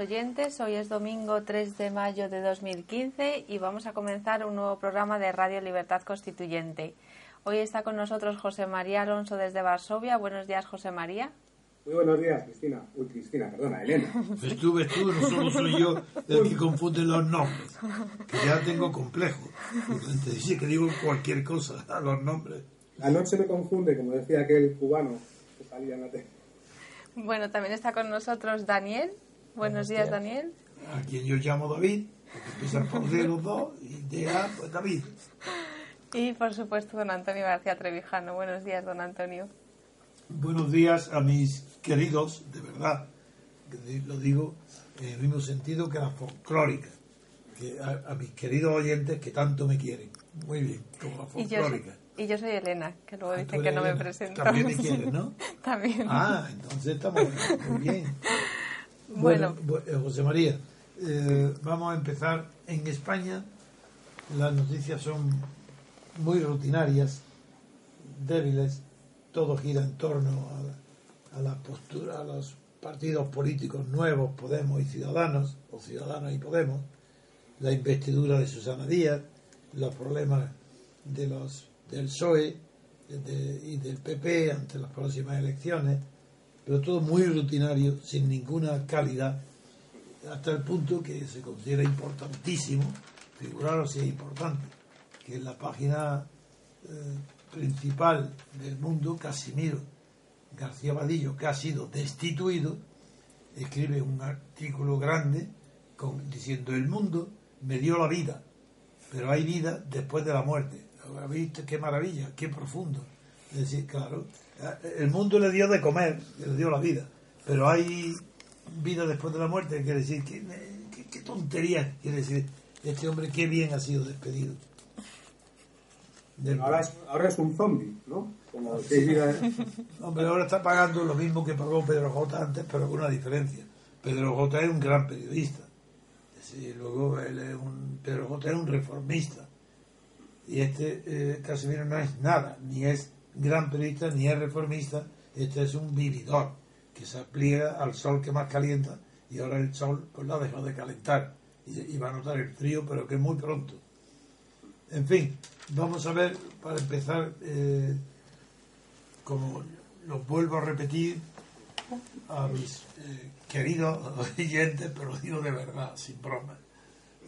oyentes, hoy es domingo 3 de mayo de 2015 y vamos a comenzar un nuevo programa de Radio Libertad Constituyente. Hoy está con nosotros José María Alonso desde Varsovia. Buenos días José María. Muy buenos días, Cristina. Uy, Cristina, perdona, Elena. Estuve tú, no solo soy yo el que confunde los nombres. Que ya tengo complejo. Te dice que digo cualquier cosa a los nombres. La noche me confunde, como decía aquel cubano que salía en la tele. Bueno, también está con nosotros Daniel. Buenos días Daniel. A quien yo llamo David, empiezan por D los dos, y de A, pues David. Y por supuesto don Antonio García Trevijano. Buenos días don Antonio. Buenos días a mis queridos, de verdad, lo digo en el mismo sentido que la folclórica, que a, a mis queridos oyentes que tanto me quieren. Muy bien, como la Y yo, soy, folclórica. y yo soy Elena, que luego Ah, dicen que no me Elena. presento. También me quieres, ¿no? También. Ah, entonces estamos muy bien. Bueno. Bueno, bu- eh, José María, eh, vamos a empezar. En España las noticias son muy rutinarias, débiles, todo gira en torno a, a la postura, a los partidos políticos nuevos, Podemos y Ciudadanos, o Ciudadanos y Podemos, la investidura de Susana Díaz, los problemas de los del PSOE y del PP ante las próximas elecciones, pero todo muy rutinario, sin ninguna calidad, hasta el punto que se considera importantísimo, figuraros si es importante, que en la página eh, principal del mundo, Casimiro García Vadillo, que ha sido destituido, escribe un artículo grande con, diciendo el mundo me dio la vida, pero hay vida después de la muerte. ¿Habéis visto qué maravilla, qué profundo? Es decir, claro, el mundo le dio de comer, le dio la vida, pero hay vida después de la muerte, quiere decir, ¿qué, qué, qué tontería quiere decir este hombre, qué bien ha sido despedido. Del- Ahora es, ahora es un zombie, ¿no? Como hay vida- Hombre, ahora está pagando lo mismo que pagó Pedro J antes, pero con una diferencia. Pedro J es un gran periodista. Sí, luego él es un, Pedro J es un reformista. Y este eh, Casimiro no es nada, ni es gran periodista, ni es reformista. Este es un vividor que se aplica al sol que más calienta y ahora el sol pues lo ha dejado de calentar y, va a notar el frío, pero que muy pronto. En fin, vamos a ver, para empezar, eh, como lo vuelvo a repetir a mis eh, queridos oyentes, pero digo de verdad, sin broma,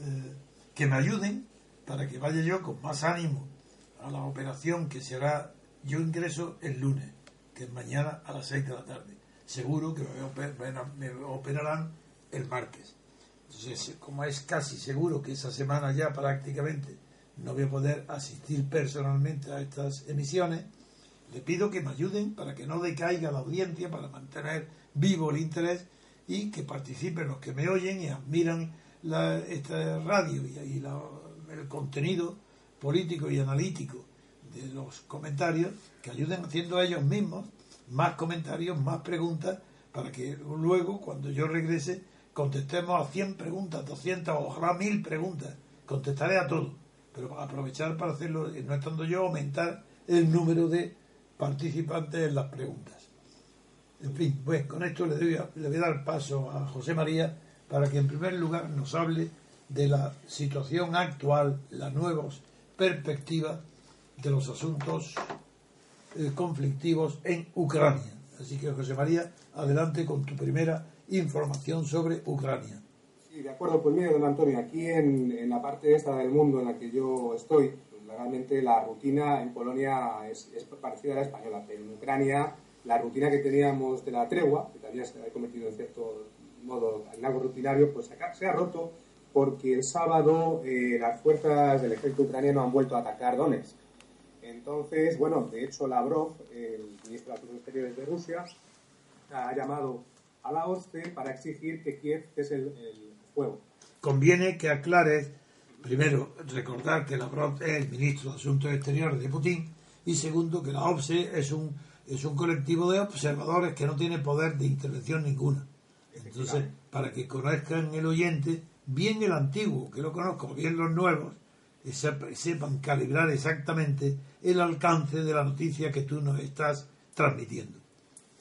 eh, que me ayuden para que vaya yo con más ánimo a la operación que será, yo ingreso el lunes, que es mañana a las 6 de la tarde. Seguro que me, oper- me operarán el martes. Entonces, como es casi seguro que esa semana ya prácticamente no voy a poder asistir personalmente a estas emisiones, le pido que me ayuden para que no decaiga la audiencia, para mantener vivo el interés y que participen los que me oyen y admiran la, esta radio y, y la- el contenido político y analítico de los comentarios, que ayuden haciendo ellos mismos más comentarios, más preguntas, para que luego, cuando yo regrese, contestemos a 100 preguntas, 200, ojalá 1000 preguntas. Contestaré a todo. Pero aprovechar para hacerlo, no estando yo, aumentar el número de participantes en las preguntas. En fin, pues con esto le, doy, le voy a dar paso a José María para que en primer lugar nos hable de la situación actual, las nuevas perspectivas de los asuntos eh, conflictivos en Ucrania. Así que José María, adelante con tu primera información sobre Ucrania. Sí, de acuerdo. Pues mire, don Antonio, aquí en, en la parte esta del mundo en la que yo estoy, realmente la rutina en Polonia es, es, parecida a la española, pero en Ucrania la rutina que teníamos de la tregua, que también se ha convertido en cierto modo en algo rutinario, pues acá se ha roto porque el sábado eh, las fuerzas del ejército ucraniano han vuelto a atacar Donetsk. Entonces, bueno, de hecho Lavrov, el ministro de Asuntos Exteriores de Rusia, ha llamado a la OSCE para exigir que Kiev cese el, el fuego. Conviene que aclares, primero, recordar que Lavrov es el ministro de Asuntos Exteriores de Putin y segundo, que la OSCE es un, es un colectivo de observadores que no tiene poder de intervención ninguna. Entonces, para que conozcan el oyente, bien el antiguo, que lo conozco, bien los nuevos, sepan calibrar exactamente el alcance de la noticia que tú nos estás transmitiendo.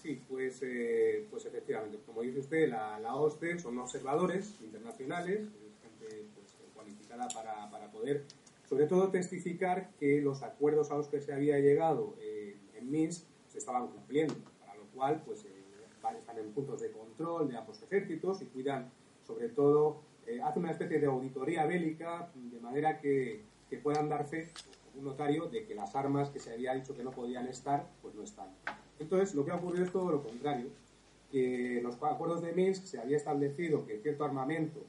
Sí, pues, eh, pues efectivamente, como dice usted, la, la OSCE son observadores internacionales, gente pues, cualificada para, para, poder, sobre todo, testificar que los acuerdos a los que se había llegado eh, en Minsk se estaban cumpliendo, para lo cual pues, eh, están en puntos de control de ambos ejércitos y cuidan, sobre todo, eh, hace una especie de auditoría bélica de manera que, que puedan dar fe, un notario, de que las armas que se había dicho que no podían estar, pues no están. Entonces, lo que ha ocurrido es todo lo contrario, que en los acuerdos de Minsk se había establecido que cierto armamento,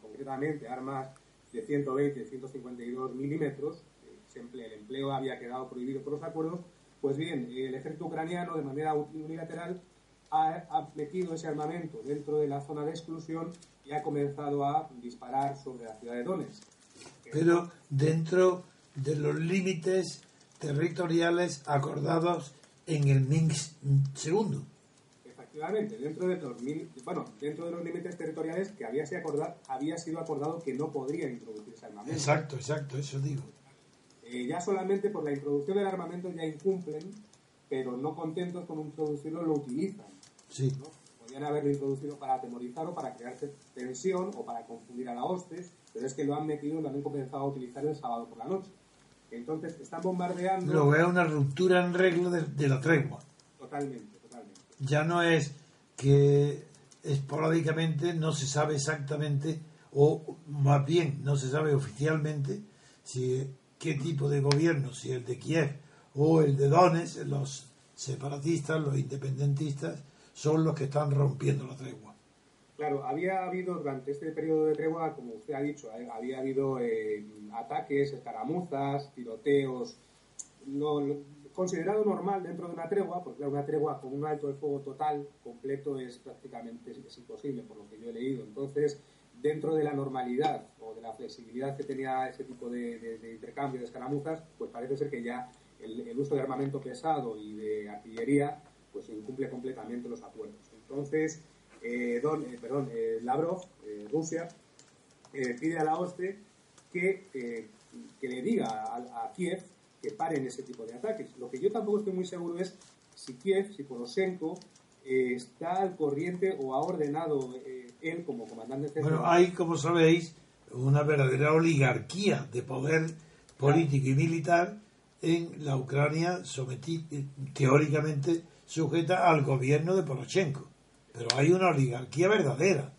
concretamente armas de 120 y 152 milímetros, el empleo había quedado prohibido por los acuerdos, pues bien, el ejército ucraniano de manera unilateral ha, metido ese armamento dentro de la zona de exclusión y ha comenzado a disparar sobre la ciudad de Donetsk. Pero dentro de los límites territoriales acordados en el Minsk segundo. Efectivamente, dentro de los, bueno, dentro de los límites territoriales que había sido, acordado, había sido acordado que no podrían introducirse armamento. Exacto, exacto, eso digo. Eh, ya solamente por la introducción del armamento ya incumplen, pero no contentos con introducirlo lo utilizan. Sí. ¿no? Podrían haberlo introducido para atemorizar o para crear tensión o para confundir a la hostes, pero es que lo han metido y lo han comenzado a utilizar el sábado por la noche. Entonces están bombardeando. Lo veo una ruptura en regla de, de, la tregua. Totalmente, totalmente. Ya no es que esporádicamente no se sabe exactamente, o más bien no se sabe oficialmente, si qué tipo de gobierno, si el de Kiev o el de Donetsk, los separatistas, los independentistas, son los que están rompiendo la tregua. Claro, había habido durante este periodo de tregua, como usted ha dicho, había habido eh, ataques, escaramuzas, tiroteos, considerado normal dentro de una tregua, porque una tregua con un alto de fuego total, completo, es prácticamente imposible, por lo que yo he leído. Entonces, dentro de la normalidad o de la flexibilidad que tenía ese tipo de, intercambio de escaramuzas, pues parece ser que ya el, uso de armamento pesado y de artillería pues incumple completamente los acuerdos. Entonces, eh, don, eh, perdón, eh, Lavrov, Rusia, pide a la OSCE que, que le diga a, a, Kiev que paren ese tipo de ataques. Lo que yo tampoco estoy muy seguro es si Kiev, si Poroshenko, está al corriente o ha ordenado él como comandante Bueno, hay, como sabéis, una verdadera oligarquía de poder político y militar en la Ucrania sometida, teóricamente sujeta al gobierno de Poroshenko. Pero hay una oligarquía verdadera.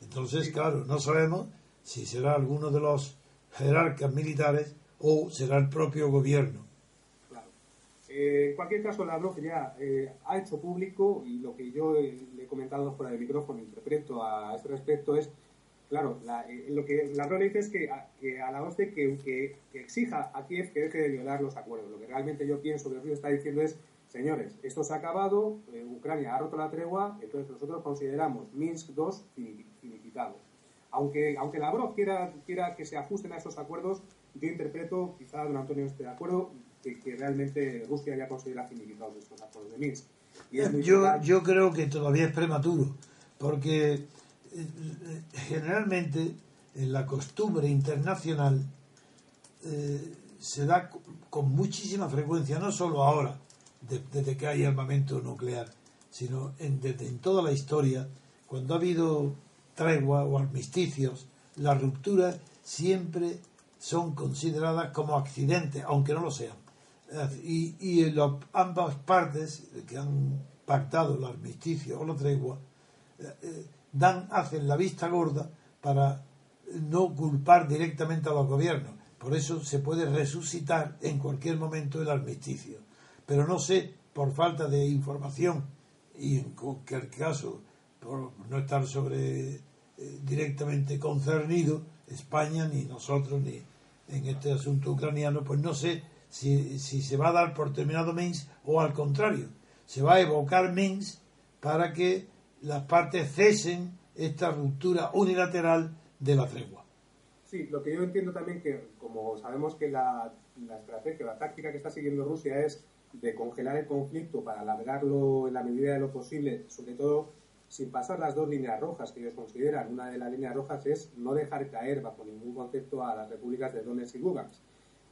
Entonces, claro, no sabemos si será alguno de los jerarcas militares o será el propio gobierno. Claro. Eh, en cualquier caso, Lavrov ya eh, ha hecho público y lo que yo eh, le he comentado fuera del micrófono, interpreto a este respecto es Claro, la, eh, lo que Lavrov dice es que a, que a la OSCE que, que, que, exija a Kiev que deje de violar los acuerdos. Lo que realmente yo pienso que río está diciendo es, señores, esto se ha acabado, eh, Ucrania ha roto la tregua, entonces nosotros consideramos Minsk II finiquitado. Aunque, aunque Lavrov quiera, quiera que se ajusten a esos acuerdos, yo interpreto, quizá don Antonio esté de acuerdo, que, que realmente Rusia ya considera finiquitados estos acuerdos de Minsk. Y es muy yo, yo creo que todavía es prematuro porque eh, eh, generalmente en la costumbre internacional eh, se da con muchísima frecuencia, no solo ahora, desde que hay armamento nuclear, sino en, desde en toda la historia, cuando ha habido tregua o armisticios, las rupturas siempre son consideradas como accidentes, aunque no lo sean. Y, y en ambas partes que han pactado el armisticio o la tregua, eh, eh, dan, hacen la vista gorda para no culpar directamente a los gobiernos. Por eso se puede resucitar en cualquier momento el armisticio. Pero no sé, por falta de información y en cualquier caso por no estar sobre eh, directamente concernido España ni nosotros ni en este asunto ucraniano, pues no sé si, se va a dar por terminado Minsk o al contrario, se va a evocar Minsk para que las partes cesen esta ruptura unilateral de la tregua. Sí, lo que yo entiendo también que, como sabemos que la, la estrategia, la táctica que está siguiendo Rusia es de congelar el conflicto para alargarlo en la medida de lo posible, sobre todo sin pasar las dos líneas rojas que ellos consideran. Una de las líneas rojas es no dejar caer bajo ningún concepto a las repúblicas de Donetsk y Lugansk.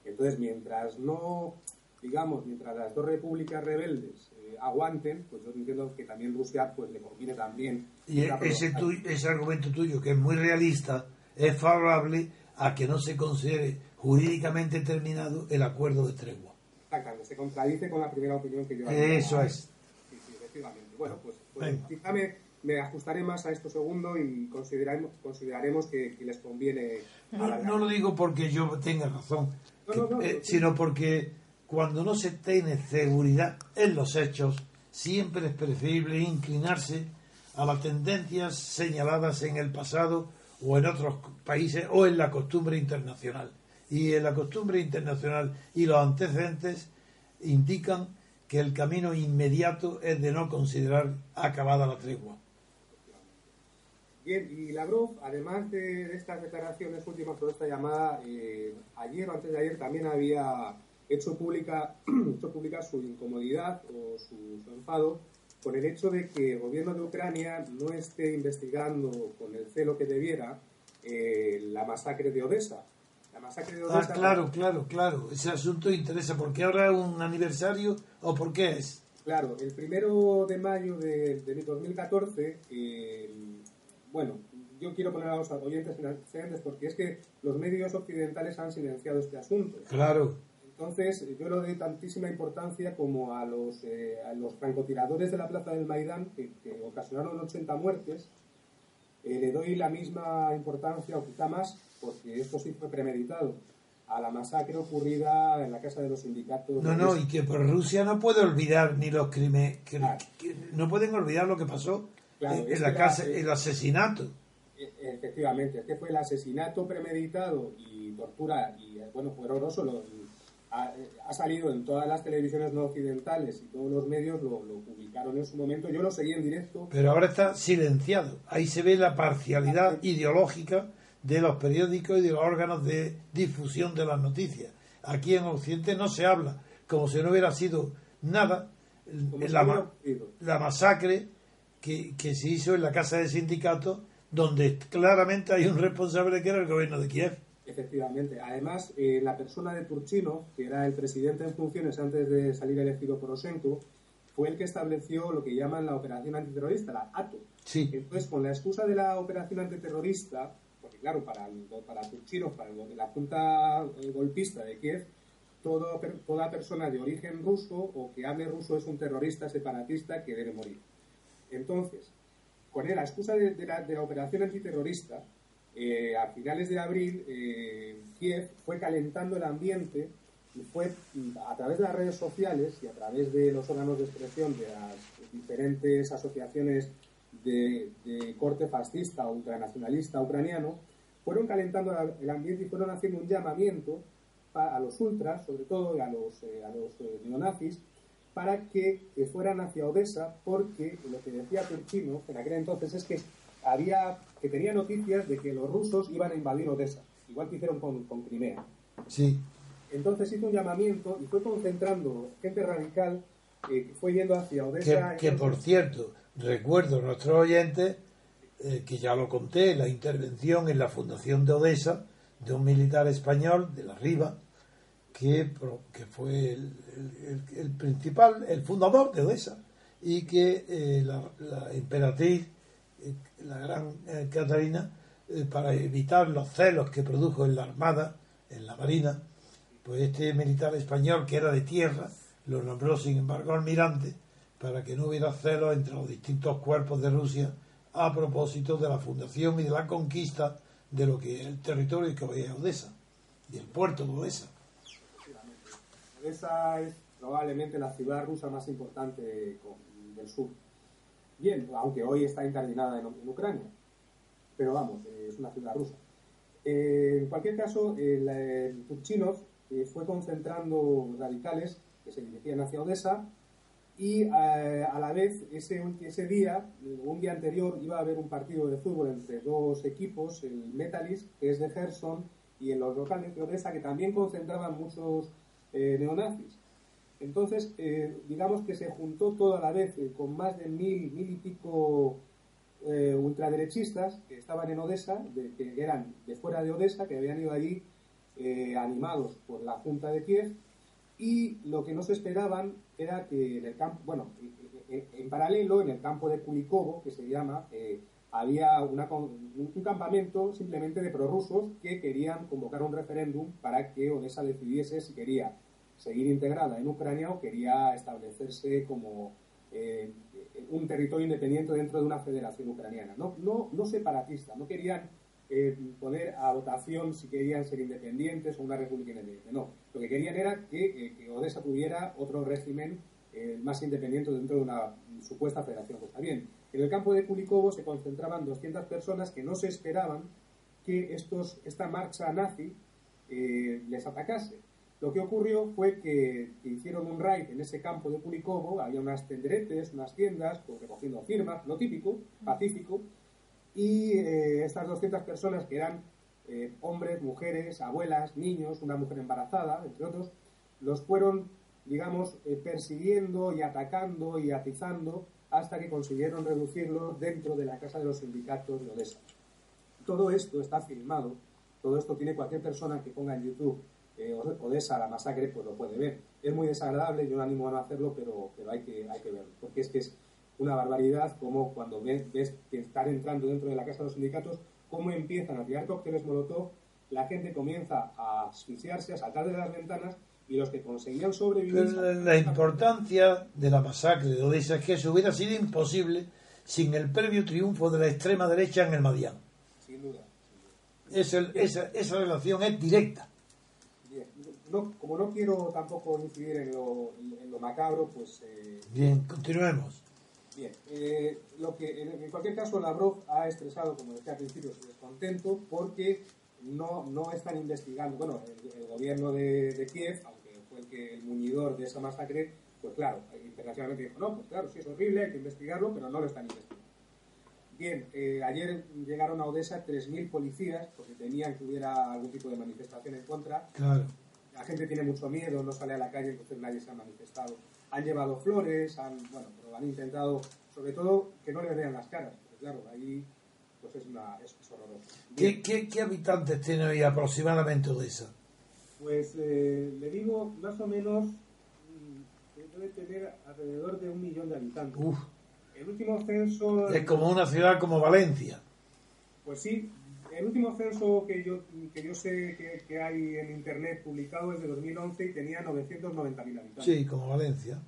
Entonces, mientras no, digamos, mientras las dos repúblicas rebeldes eh, aguanten, pues yo entiendo que también Rusia pues le conviene también. Y ese, ese argumento tuyo, que es muy realista, es favorable a que no se considere jurídicamente terminado el acuerdo de tregua. Se contradice con la primera opinión que yo Eso es. Sí, sí, efectivamente. Bueno, pues, pues quizá me, me, ajustaré más a esto segundo y consideraremos, consideraremos que, les conviene. No, no, lo digo porque yo tenga razón, eh, sino porque cuando no se tiene seguridad en los hechos, siempre es preferible inclinarse a las tendencias señaladas en el pasado o en otros países o en la costumbre internacional. Y en la costumbre internacional y los antecedentes indican que el camino inmediato es de no considerar acabada la tregua. Bien, y Lavrov, además de, estas declaraciones últimas sobre esta llamada, eh, ayer o antes de ayer también había hecho pública, hecho pública su incomodidad o su, enfado por el hecho de que el gobierno de Ucrania no esté investigando con el celo que debiera eh, la masacre de Odessa. La masacre de Odessa. Ah, claro, claro, claro. Ese asunto interesa. ¿Por qué ahora es un aniversario o por qué es? Claro, el primero de mayo de, 2014, eh, bueno, yo quiero poner a los oyentes en porque es que los medios occidentales han silenciado este asunto. Claro. Entonces, yo no doy tantísima importancia como a los, eh, a los francotiradores de la plaza del Maidán, que, ocasionaron 80 muertes, eh, le doy la misma importancia, o quizá más, porque esto sí fue premeditado, a la masacre ocurrida en la casa de los sindicatos. No, no, y que por Rusia no puede olvidar ni los crímenes, no pueden olvidar lo que pasó en, la casa, el asesinato. E, efectivamente, es que fue el asesinato premeditado y tortura, y bueno, fue horroroso lo, ha, salido en todas las televisiones no occidentales y todos los medios lo, publicaron en su momento. Yo lo seguí en directo. Pero ahora está silenciado. Ahí se ve la parcialidad ideológica de los periódicos y de los órganos de difusión de las noticias. Aquí en Occidente no se habla como si no hubiera sido nada la, la, masacre que, que se hizo en la casa de sindicatos donde claramente hay un responsable que era el gobierno de Kiev. Efectivamente. Además, eh, la persona de Turchino, que era el presidente en funciones antes de salir elegido Poroshenko, fue el que estableció lo que llaman la operación antiterrorista, la ATO. Sí. Entonces, con la excusa de la operación antiterrorista, porque claro, para, para Turchino, para la junta eh, golpista de Kiev, todo, toda persona de origen ruso o que hable ruso es un terrorista separatista que debe morir. Entonces, con la excusa de la operación antiterrorista, eh, a finales de abril, eh, Kiev fue calentando el ambiente y fue a través de las redes sociales y a través de los órganos de expresión de las diferentes asociaciones de, corte fascista o ultranacionalista ucraniano, fueron calentando el ambiente y fueron haciendo un llamamiento a los ultras, sobre todo a los, eh, a los neonazis, para que, fueran hacia Odessa, porque lo que decía Turchino en aquel entonces es que había que tenía noticias de que los rusos iban a invadir Odessa, igual que hicieron con, con Crimea. Sí. Entonces hizo un llamamiento y fue concentrando gente radical eh, que fue yendo hacia Odessa. Que, por cierto, recuerdo a nuestros oyentes eh, que ya lo conté, la intervención en la fundación de Odessa de un militar español de la Riva, que, que fue el, principal, el fundador de Odessa, y que eh, la, la, emperatriz, eh, la gran Catarina, para evitar los celos que produjo en la Armada, en la Marina, pues este militar español que era de tierra, lo nombró sin embargo almirante para que no hubiera celos entre los distintos cuerpos de Rusia a propósito de la fundación y de la conquista de lo que el territorio que hoy es Odessa y el puerto de Odessa. Odessa es probablemente la ciudad rusa más importante del sur. Bien, aunque hoy está incardinada en, Ucrania, pero vamos, es una ciudad rusa. Eh, en cualquier caso, el, el eh, fue concentrando radicales que se dirigían hacia Odessa y eh, a la vez ese, ese día, un día anterior, iba a haber un partido de fútbol entre dos equipos, el Metalist, que es de Gerson, y en los locales de Odessa, que también concentraban muchos eh, neonazis. Entonces, digamos que se juntó todo a la vez con más de mil, mil y pico ultraderechistas que estaban en Odessa, que eran de fuera de Odessa, que habían ido allí eh, animados por la Junta de Kiev, y lo que no se esperaban era que en el campo, bueno, en paralelo, en el campo de Kulikovo, que se llama, eh, había un, campamento simplemente de prorrusos que querían convocar un referéndum para que Odessa decidiese si quería seguir integrada en Ucrania o quería establecerse como eh, un territorio independiente dentro de una federación ucraniana. No, no, no separatista, no querían eh, poner a votación si querían ser independientes o una república independiente. No, lo que querían era que, eh, Odessa tuviera otro régimen eh, más independiente dentro de una supuesta federación. Pues bien, en el campo de Kulikovo se concentraban 200 personas que no se esperaban que estos, esta marcha nazi les atacase. Lo que ocurrió fue que, hicieron un raid en ese campo de Kulikovo, había unas tenderetes, unas tiendas, pues, recogiendo firmas, lo típico, pacífico, y eh, estas 200 personas que eran eh, hombres, mujeres, abuelas, niños, una mujer embarazada, entre otros, los fueron, digamos, eh, persiguiendo y atacando y atizando hasta que consiguieron reducirlos dentro de la casa de los sindicatos de Odessa. Todo esto está filmado, todo esto tiene cualquier persona que ponga en YouTube Odessa, la masacre, pues lo puede ver. Es muy desagradable, yo no animo a no hacerlo, pero, pero hay, que, hay que verlo, porque es que es una barbaridad como cuando ves, ves, que están entrando dentro de la casa de los sindicatos, cómo empiezan a tirar cócteles molotov, la gente comienza a asfixiarse, a saltar de las ventanas y los que conseguían sobrevivir... La importancia de la masacre de Odessa es que eso hubiera sido imposible sin el previo triunfo de la extrema derecha en el Madián. Sin duda. esa, esa, relación es directa. No, como no quiero tampoco incidir en lo, en lo macabro, pues... Eh, Bien, continuemos. Bien, eh, lo que, en, cualquier caso, Lavrov ha expresado, como decía al principio, su descontento porque no, no están investigando. Bueno, el, gobierno de, Kiev, aunque fue el, que, el muñidor de esa masacre, pues claro, internacionalmente dijo, no, pues claro, sí es horrible, hay que investigarlo, pero no lo están investigando. Bien, eh, ayer llegaron a Odessa 3.000 policías porque tenían que hubiera algún tipo de manifestación en contra. Claro. La gente tiene mucho miedo, no sale a la calle, entonces nadie se ha manifestado han llevado flores, han, bueno, han intentado, sobre todo, que no les vean las caras, porque claro, ahí pues es, una, es, horroroso. ¿Qué, ¿Qué, habitantes tiene hoy aproximadamente Odessa? Pues eh, le digo, más o menos, mm, debe tener alrededor de un millón de habitantes. Uf. El último censo... Es como una ciudad como Valencia. Pues sí, el último censo que yo, que yo sé que, que, hay en Internet publicado es de 2011 y tenía 990.000 habitantes. Sí, como Valencia.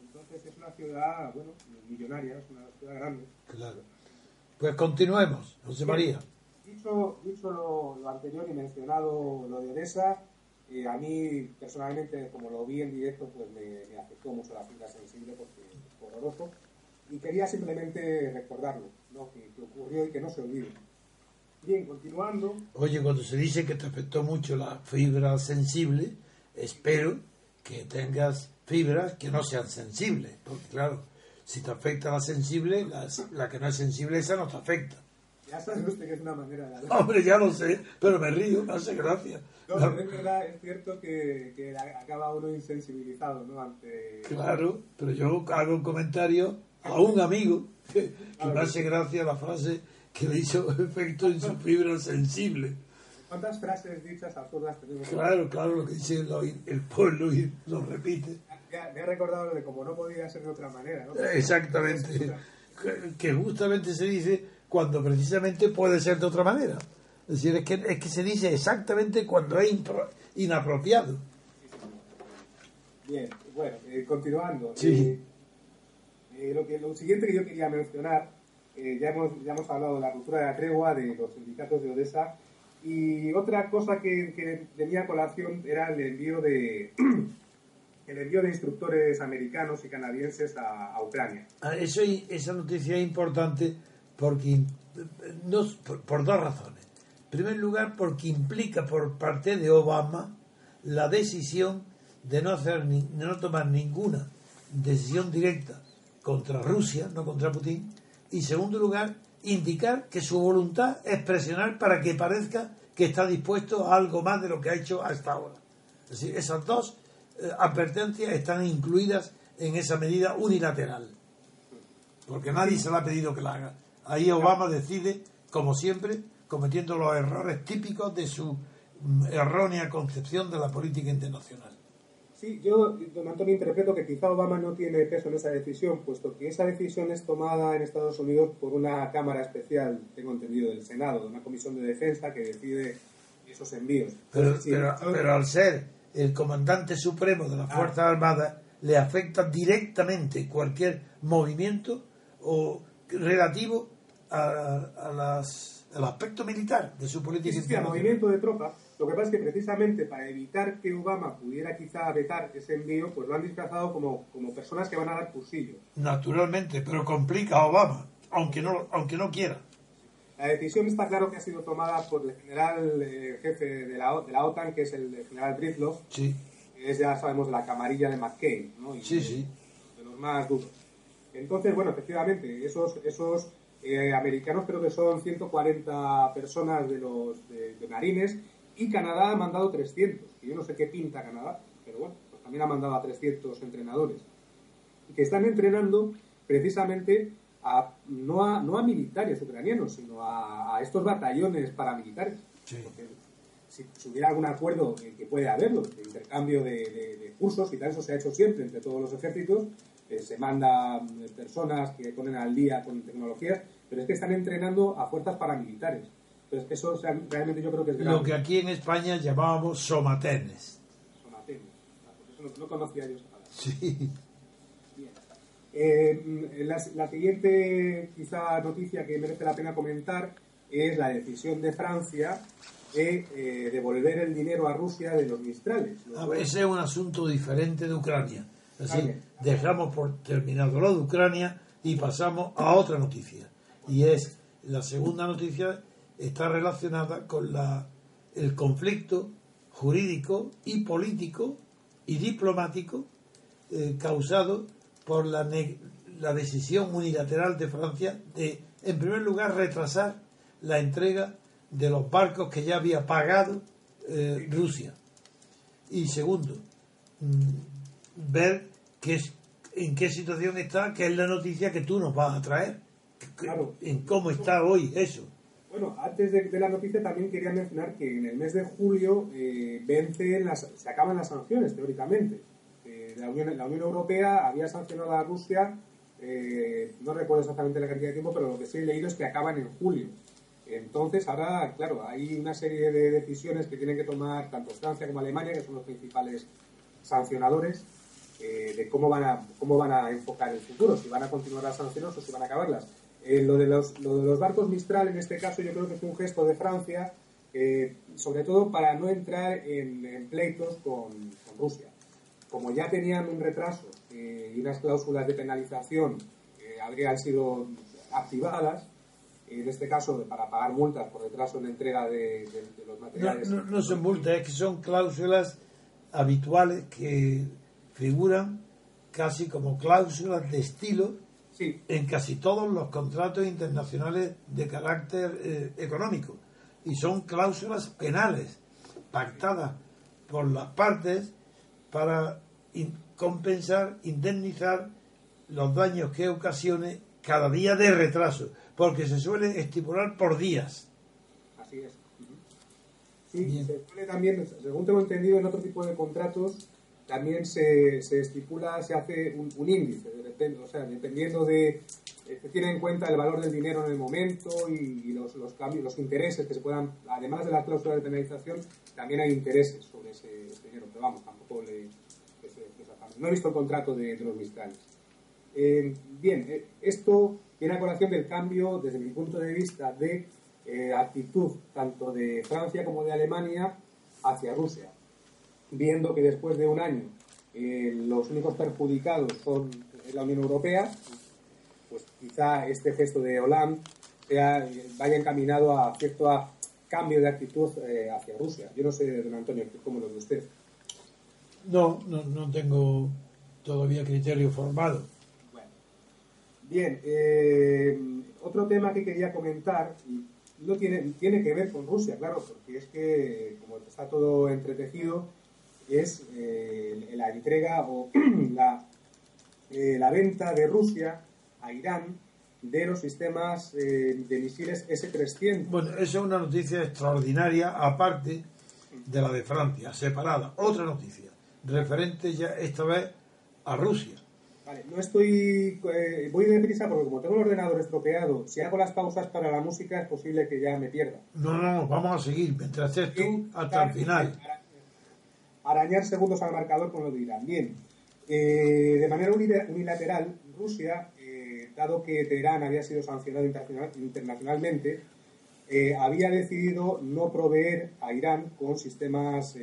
entonces es una ciudad, bueno, millonaria, es una ciudad grande. Claro. Pues continuemos, José María. Dicho, dicho lo, anterior y mencionado lo de Odessa, eh, a mí personalmente, como lo vi en directo, pues me, afectó mucho la fibra sensible porque es horroroso. Y quería simplemente recordarlo, ¿no? que, que ocurrió y que no se olvide. Bien, continuando. Oye, cuando se dice que te afectó mucho la fibra sensible, espero que tengas fibras que no sean sensibles. Porque, claro, si te afecta la sensible, la, que no es sensible, esa no te afecta. Ya sabe usted que es una manera de Hombre, ya lo sé, pero me río, me hace gracia. No, pero es verdad, es cierto que, que acaba uno insensibilizado, ¿no? Ante... Claro, pero yo hago un comentario a un amigo, que, me hace gracia la frase que le hizo efecto en su fibra sensible. ¿Cuántas frases dichas absurdas tenemos? Claro, claro, lo que dice el, el pueblo y lo repite. me ha recordado de como no podía ser de otra manera. ¿no? Exactamente. Que justamente se dice cuando precisamente puede ser de otra manera. Es decir, es que, es que se dice exactamente cuando es inapropiado. Bien, bueno, eh, continuando. Sí. Eh, eh, lo, que, lo siguiente que yo quería mencionar, ya, hemos, ya hemos hablado de la ruptura de la tregua, de los sindicatos de Odessa, y otra cosa que, que tenía colación era el envío de el envío de instructores americanos y canadienses a, Ucrania. Ah, eso, esa noticia es importante porque no, por, dos razones. En primer lugar, porque implica por parte de Obama la decisión de no, hacer de no tomar ninguna decisión directa contra Rusia, no contra Putin. Y segundo lugar, indicar que su voluntad es presionar para que parezca que está dispuesto a algo más de lo que ha hecho hasta ahora. Es decir, esas dos eh, advertencias están incluidas en esa medida unilateral. Porque nadie se le ha pedido que la haga. Ahí Obama decide, como siempre, cometiendo los errores típicos de su mm, errónea concepción de la política internacional. Sí, yo, don Antonio, interpreto que quizá Obama no tiene peso en esa decisión, puesto que esa decisión es tomada en Estados Unidos por una Cámara Especial, tengo entendido, del Senado, de una comisión de defensa que decide esos envíos. Pero, pero, al ser el comandante supremo de las ah. Fuerzas Armadas, le afecta directamente cualquier movimiento o relativo a, las, al aspecto militar de su política sí, movimiento de tropas lo que pasa es que precisamente para evitar que Obama pudiera quizá vetar ese envío, pues lo han disfrazado como, como personas que van a dar cursillo. Naturalmente, pero complica a Obama, aunque no, aunque no quiera. La decisión está claro que ha sido tomada por el general eh, jefe de la, de la, OTAN, que es el, general Britloff, sí. que es, ya sabemos, de la camarilla de McCain, ¿no? Y sí, sí. De los más duros. Entonces, bueno, efectivamente, esos, esos eh, americanos creo que son 140 personas de los de, de marines y Canadá ha mandado 300. Y yo no sé qué pinta Canadá, pero bueno, pues también ha mandado a 300 entrenadores. Que están entrenando precisamente a, no, a, no a militares ucranianos, sino a, estos batallones paramilitares. Porque si, hubiera algún acuerdo, que puede haberlo, de intercambio de, cursos, y tal, eso se ha hecho siempre entre todos los ejércitos, eh, se manda eh, personas que ponen al día con tecnologías, pero es que están entrenando a fuerzas paramilitares. Entonces, eso realmente yo creo que es Lo que aquí en España llamábamos somatenes. Somatenes. Ah, pues eso no, conocía yo esa palabra. Sí. Bien. Eh, la, siguiente, quizá, noticia que merece la pena comentar es la decisión de Francia de eh, devolver el dinero a Rusia de los Mistrales. ese es un asunto diferente de Ucrania. Así, dejamos por terminado lo de Ucrania y pasamos a otra noticia. Y es la segunda noticia está relacionada con la, el conflicto jurídico y político y diplomático eh, causado por la, la decisión unilateral de Francia de, en primer lugar, retrasar la entrega de los barcos que ya había pagado eh, Rusia. Y segundo, mm, ver qué en qué situación está, que es la noticia que tú nos vas a traer. En cómo está hoy eso. Bueno, antes de, la noticia también quería mencionar que en el mes de julio eh, las, se acaban las sanciones, teóricamente. Eh, la, Unión, la, Unión, Europea había sancionado a Rusia, eh, no recuerdo exactamente la cantidad de tiempo, pero lo que sí he leído es que acaban en julio. Entonces, ahora, claro, hay una serie de decisiones que tienen que tomar tanto Francia como Alemania, que son los principales sancionadores, eh, de cómo van, a, cómo van a enfocar el futuro, si van a continuar las sanciones o si van a acabarlas. Eh, lo, de los, barcos Mistral, en este caso, yo creo que fue un gesto de Francia, eh, sobre todo para no entrar en, pleitos con, Rusia. Como ya tenían un retraso eh, y unas cláusulas de penalización habrían sido activadas, en este caso para pagar multas por retraso en entrega de, los materiales. No, no son multas, es que son cláusulas habituales que figuran casi como cláusulas de estilo en casi todos los contratos internacionales de carácter eh, económico. Y son cláusulas penales pactadas por las partes para compensar, indemnizar los daños que ocasione cada día de retraso, porque se suele estipular por días. Así es. Sí, se suele también, según tengo entendido, en otro tipo de contratos también se, se estipula, se hace un, índice, de o sea, dependiendo de, eh, se tiene en cuenta el valor del dinero en el momento y, los, los, cambios, los intereses que se puedan, además de la cláusula de penalización, también hay intereses sobre ese, dinero, pero vamos, tampoco le... no he visto el contrato de, los mistrales. Eh, bien, eh, esto tiene a colación del cambio, desde mi punto de vista, de actitud tanto de Francia como de Alemania hacia Rusia viendo que después de un año eh, los únicos perjudicados son la Unión Europea, pues quizá este gesto de Hollande sea, vaya encaminado a cierto cambio de actitud eh, hacia Rusia. Yo no sé, don Antonio, ¿cómo lo ve usted? No, no, tengo todavía criterio formado. Bueno. Bien, eh, otro tema que quería comentar, y no tiene, tiene que ver con Rusia, claro, porque es que como está todo entretejido, es eh, la entrega o la, eh, la, venta de Rusia a Irán de los sistemas eh, de misiles S-300. Bueno, eso es una noticia extraordinaria, aparte de la de Francia, separada. Otra noticia, referente ya esta vez a Rusia. Vale, no estoy. voy de prisa porque, como tengo el ordenador estropeado, si hago las pausas para la música es posible que ya me pierda. No, no, no, vamos a seguir mientras estés tú hasta el final arañar segundos al marcador con lo de Irán. Bien, eh, de manera unilateral, Rusia, eh, dado que Teherán había sido sancionado internacionalmente, eh, había decidido no proveer a Irán con sistemas,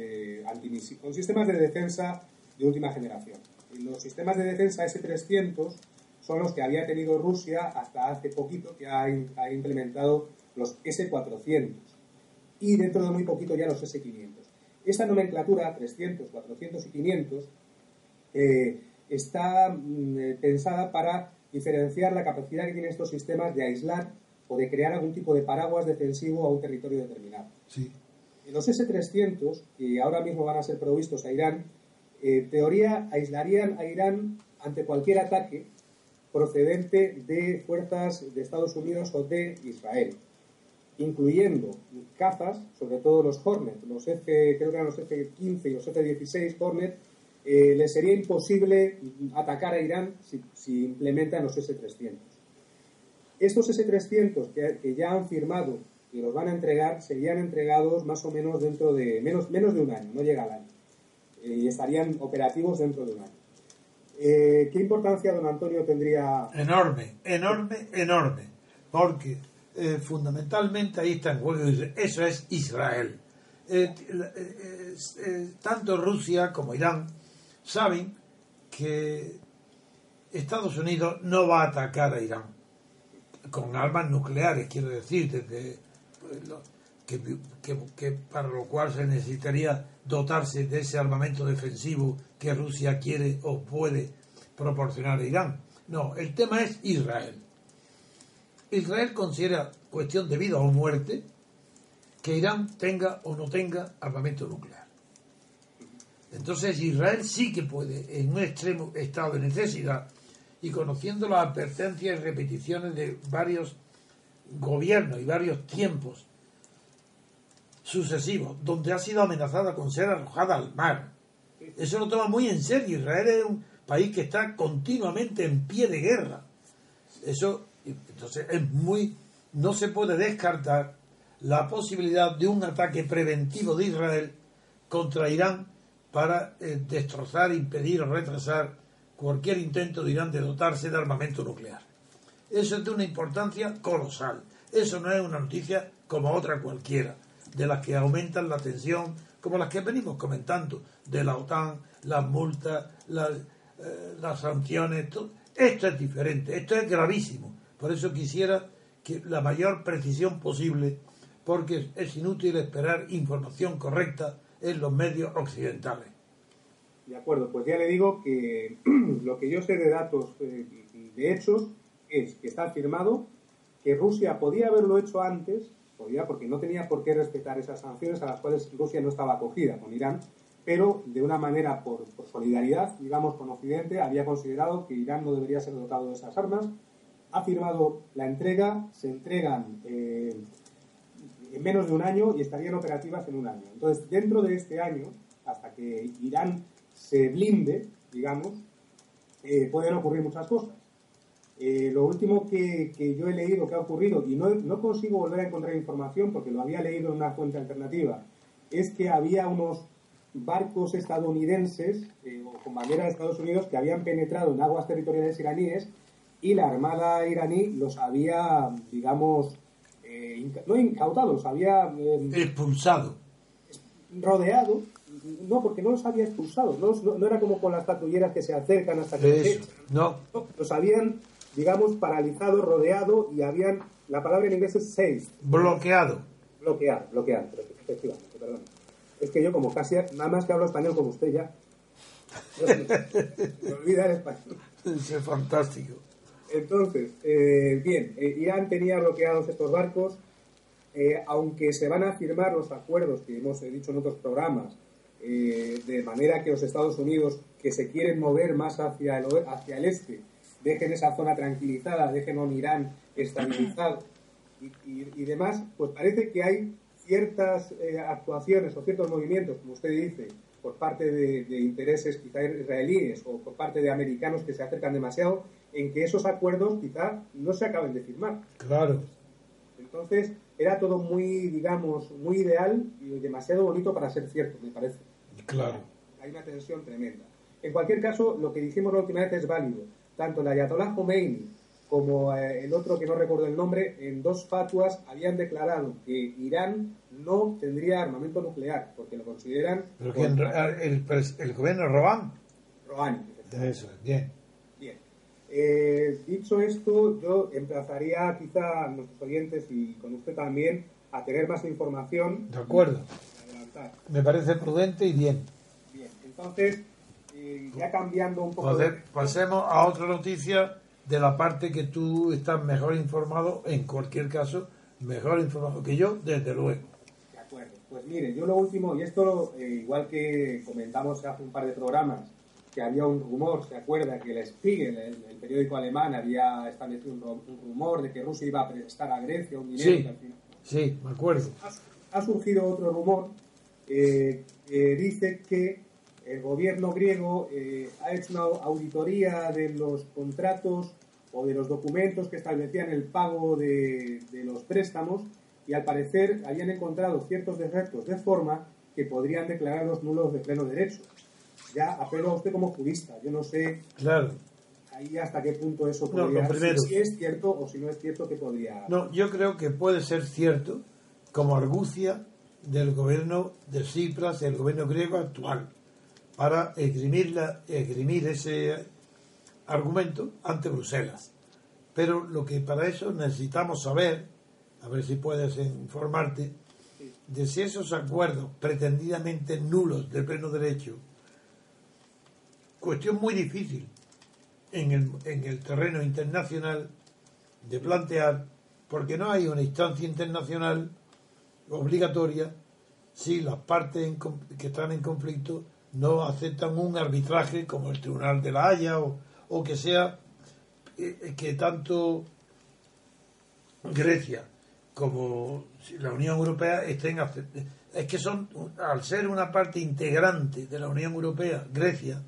con sistemas de defensa de última generación. los sistemas de defensa S-300 son los que había tenido Rusia hasta hace poquito, que ha, ha implementado los S-400 y dentro de muy poquito ya los S-500. Esta nomenclatura, 300, 400 y 500, eh, está mm, eh, pensada para diferenciar la capacidad que tienen estos sistemas de aislar o de crear algún tipo de paraguas defensivo a un territorio determinado. Sí. Los S-300, que ahora mismo van a ser provistos a Irán, en teoría aislarían a Irán ante cualquier ataque procedente de fuerzas de Estados Unidos o de Israel incluyendo cazas, sobre todo los Hornet, los F, creo que eran los F-15 y los F-16 Hornet, eh, les sería imposible atacar a Irán si, implementan los S-300. Estos S-300 que, ya han firmado y los van a entregar serían entregados más o menos dentro de menos, menos de un año, no llega al año, eh, y estarían operativos dentro de un año. Eh, ¿Qué importancia, don Antonio, tendría? Enorme, enorme, enorme, porque eh, fundamentalmente ahí está en juego, eso es Israel. Eh, eh, tanto Rusia como Irán saben que Estados Unidos no va a atacar a Irán con armas nucleares, quiero decir, desde que, para lo cual se necesitaría dotarse de ese armamento defensivo que Rusia quiere o puede proporcionar a Irán. No, el tema es Israel. Israel considera cuestión de vida o muerte que Irán tenga o no tenga armamento nuclear. Entonces Israel sí que puede, en un extremo estado de necesidad y conociendo las advertencias y repeticiones de varios gobiernos y varios tiempos sucesivos, donde ha sido amenazada con ser arrojada al mar. Eso lo toma muy en serio. Israel es un país que está continuamente en pie de guerra. Eso entonces es muy, no se puede descartar la posibilidad de un ataque preventivo de Israel contra Irán para eh, destrozar, impedir o retrasar cualquier intento de Irán de dotarse de armamento nuclear. Eso es de una importancia colosal. Eso no es una noticia como otra cualquiera, de las que aumentan la tensión, como las que venimos comentando, de la OTAN, las multas, las, eh, las sanciones. Esto es diferente, esto es gravísimo. Por eso quisiera que la mayor precisión posible, porque es inútil esperar información correcta en los medios occidentales. De acuerdo, pues ya le digo que lo que yo sé de datos eh, de hechos es que está firmado que Rusia podía haberlo hecho antes, podía porque no tenía por qué respetar esas sanciones a las cuales Rusia no estaba acogida con Irán, pero de una manera por, solidaridad, digamos, con Occidente, había considerado que Irán no debería ser dotado de esas armas. Ha firmado la entrega, se entregan eh, en menos de un año y estarían operativas en un año. Entonces, dentro de este año, hasta que Irán se blinde, digamos, eh, pueden ocurrir muchas cosas. Eh, lo último que, yo he leído que ha ocurrido, y no, no, consigo volver a encontrar información porque lo había leído en una fuente alternativa, es que había unos barcos estadounidenses o con bandera de Estados Unidos que habían penetrado en aguas territoriales iraníes y la armada iraní los había, digamos, eh, no incautado, los había... Em, expulsado. Rodeado. No, porque no los había expulsado. No, era como con las patrulleras que se acercan hasta que... no. Los habían, digamos, paralizado, rodeado y habían... La palabra en inglés es seized. Bloqueado. Bloqueado, bloqueado, efectivamente, perdón. Es que yo como casi, nada más que hablo español como usted ya, me olvida el español. Es fantástico. Entonces, eh, bien, eh, Irán tenía bloqueados estos barcos, eh, aunque se van a firmar los acuerdos que hemos dicho en otros programas, de manera que los Estados Unidos, que se quieren mover más hacia el, hacia el este, dejen esa zona tranquilizada, dejen a un Irán estabilizado y demás, pues parece que hay ciertas eh, actuaciones o ciertos movimientos, como usted dice, por parte de, intereses quizá israelíes o por parte de americanos que se acercan demasiado, en que esos acuerdos quizá no se acaben de firmar. Claro. Entonces, era todo muy, digamos, muy ideal y demasiado bonito para ser cierto, me parece. Claro. Hay una tensión tremenda. En cualquier caso, lo que dijimos la última vez es válido. Tanto la Ayatollah Khomeini como eh, el otro que no recuerdo el nombre, en dos fatuas habían declarado que Irán no tendría armamento nuclear, porque lo consideran... ¿Pero el, el, gobierno Rohan? Rohan, Eso. Bien. Eh, dicho esto, yo emplazaría quizá a nuestros oyentes y con usted también a tener más información. De acuerdo. Me parece prudente y bien. Bien, entonces, eh, ya cambiando un poco... Pasemos a otra noticia de la parte que tú estás mejor informado, en cualquier caso, mejor informado que yo, desde luego. De acuerdo. Pues mire, yo lo último, y esto eh, igual que comentamos hace un par de programas, que había un rumor, ¿se acuerda? Que el Spiegel, el, periódico alemán, había establecido un, rumor de que Rusia iba a prestar a Grecia un dinero. Sí, sí me acuerdo. Ha, surgido otro rumor eh, que dice que el gobierno griego eh, ha hecho una auditoría de los contratos o de los documentos que establecían el pago de, los préstamos y al parecer habían encontrado ciertos defectos de forma que podrían declararlos nulos de pleno derecho. Ya apelo a usted como jurista, yo no sé claro. ahí hasta qué punto eso podría ser, si, es cierto o si no es cierto que podría... No, yo creo que puede ser cierto como argucia del gobierno de Cipras, el gobierno griego actual para esgrimir ese argumento ante Bruselas. Pero lo que para eso necesitamos saber, a ver si puedes informarte, de si esos acuerdos pretendidamente nulos de pleno derecho, cuestión muy difícil en el, en el terreno internacional de plantear, porque no hay una instancia internacional obligatoria si las partes que están en conflicto no aceptan un arbitraje como el Tribunal de la Haya o, que sea eh, que tanto Grecia como la Unión Europea estén es que son al ser una parte integrante de la Unión Europea Grecia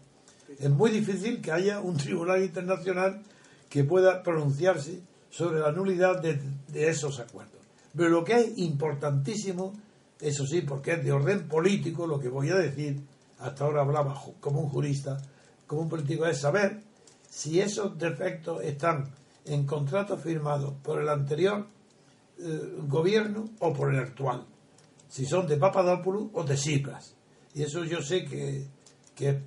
es muy difícil que haya un tribunal internacional que pueda pronunciarse sobre la nulidad de, esos acuerdos pero lo que es importantísimo eso sí porque es de orden político lo que voy a decir hasta ahora hablaba como un jurista, como un político, es saber si esos defectos están en contratos firmados por el anterior eh, gobierno o por el actual, si son de Papadopoulos o de Tsipras. Y eso yo sé que, que,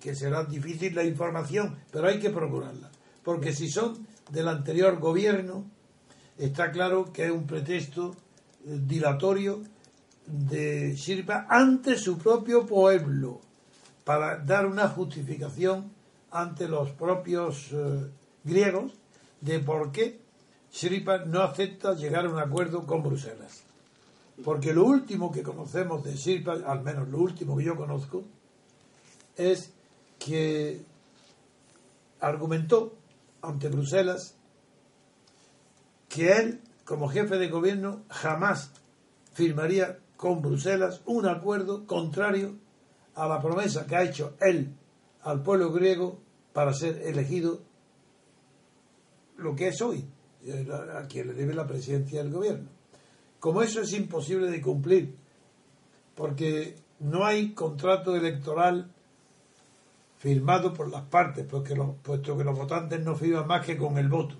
que será difícil la información, pero hay que procurarla. Porque si son del anterior gobierno, está claro que es un pretexto eh, dilatorio de Sirpa ante su propio pueblo para dar una justificación ante los propios eh, griegos de por qué Sirpa no acepta llegar a un acuerdo con Bruselas. Porque lo último que conocemos de Sirpa, al menos lo último que yo conozco, es que argumentó ante Bruselas que él, como jefe de gobierno, jamás firmaría con Bruselas un acuerdo contrario a la promesa que ha hecho él al pueblo griego para ser elegido lo que es hoy, a quien le debe la presidencia del gobierno. Como eso es imposible de cumplir, porque no hay contrato electoral firmado por las partes, puesto que los votantes no firman más que con el voto.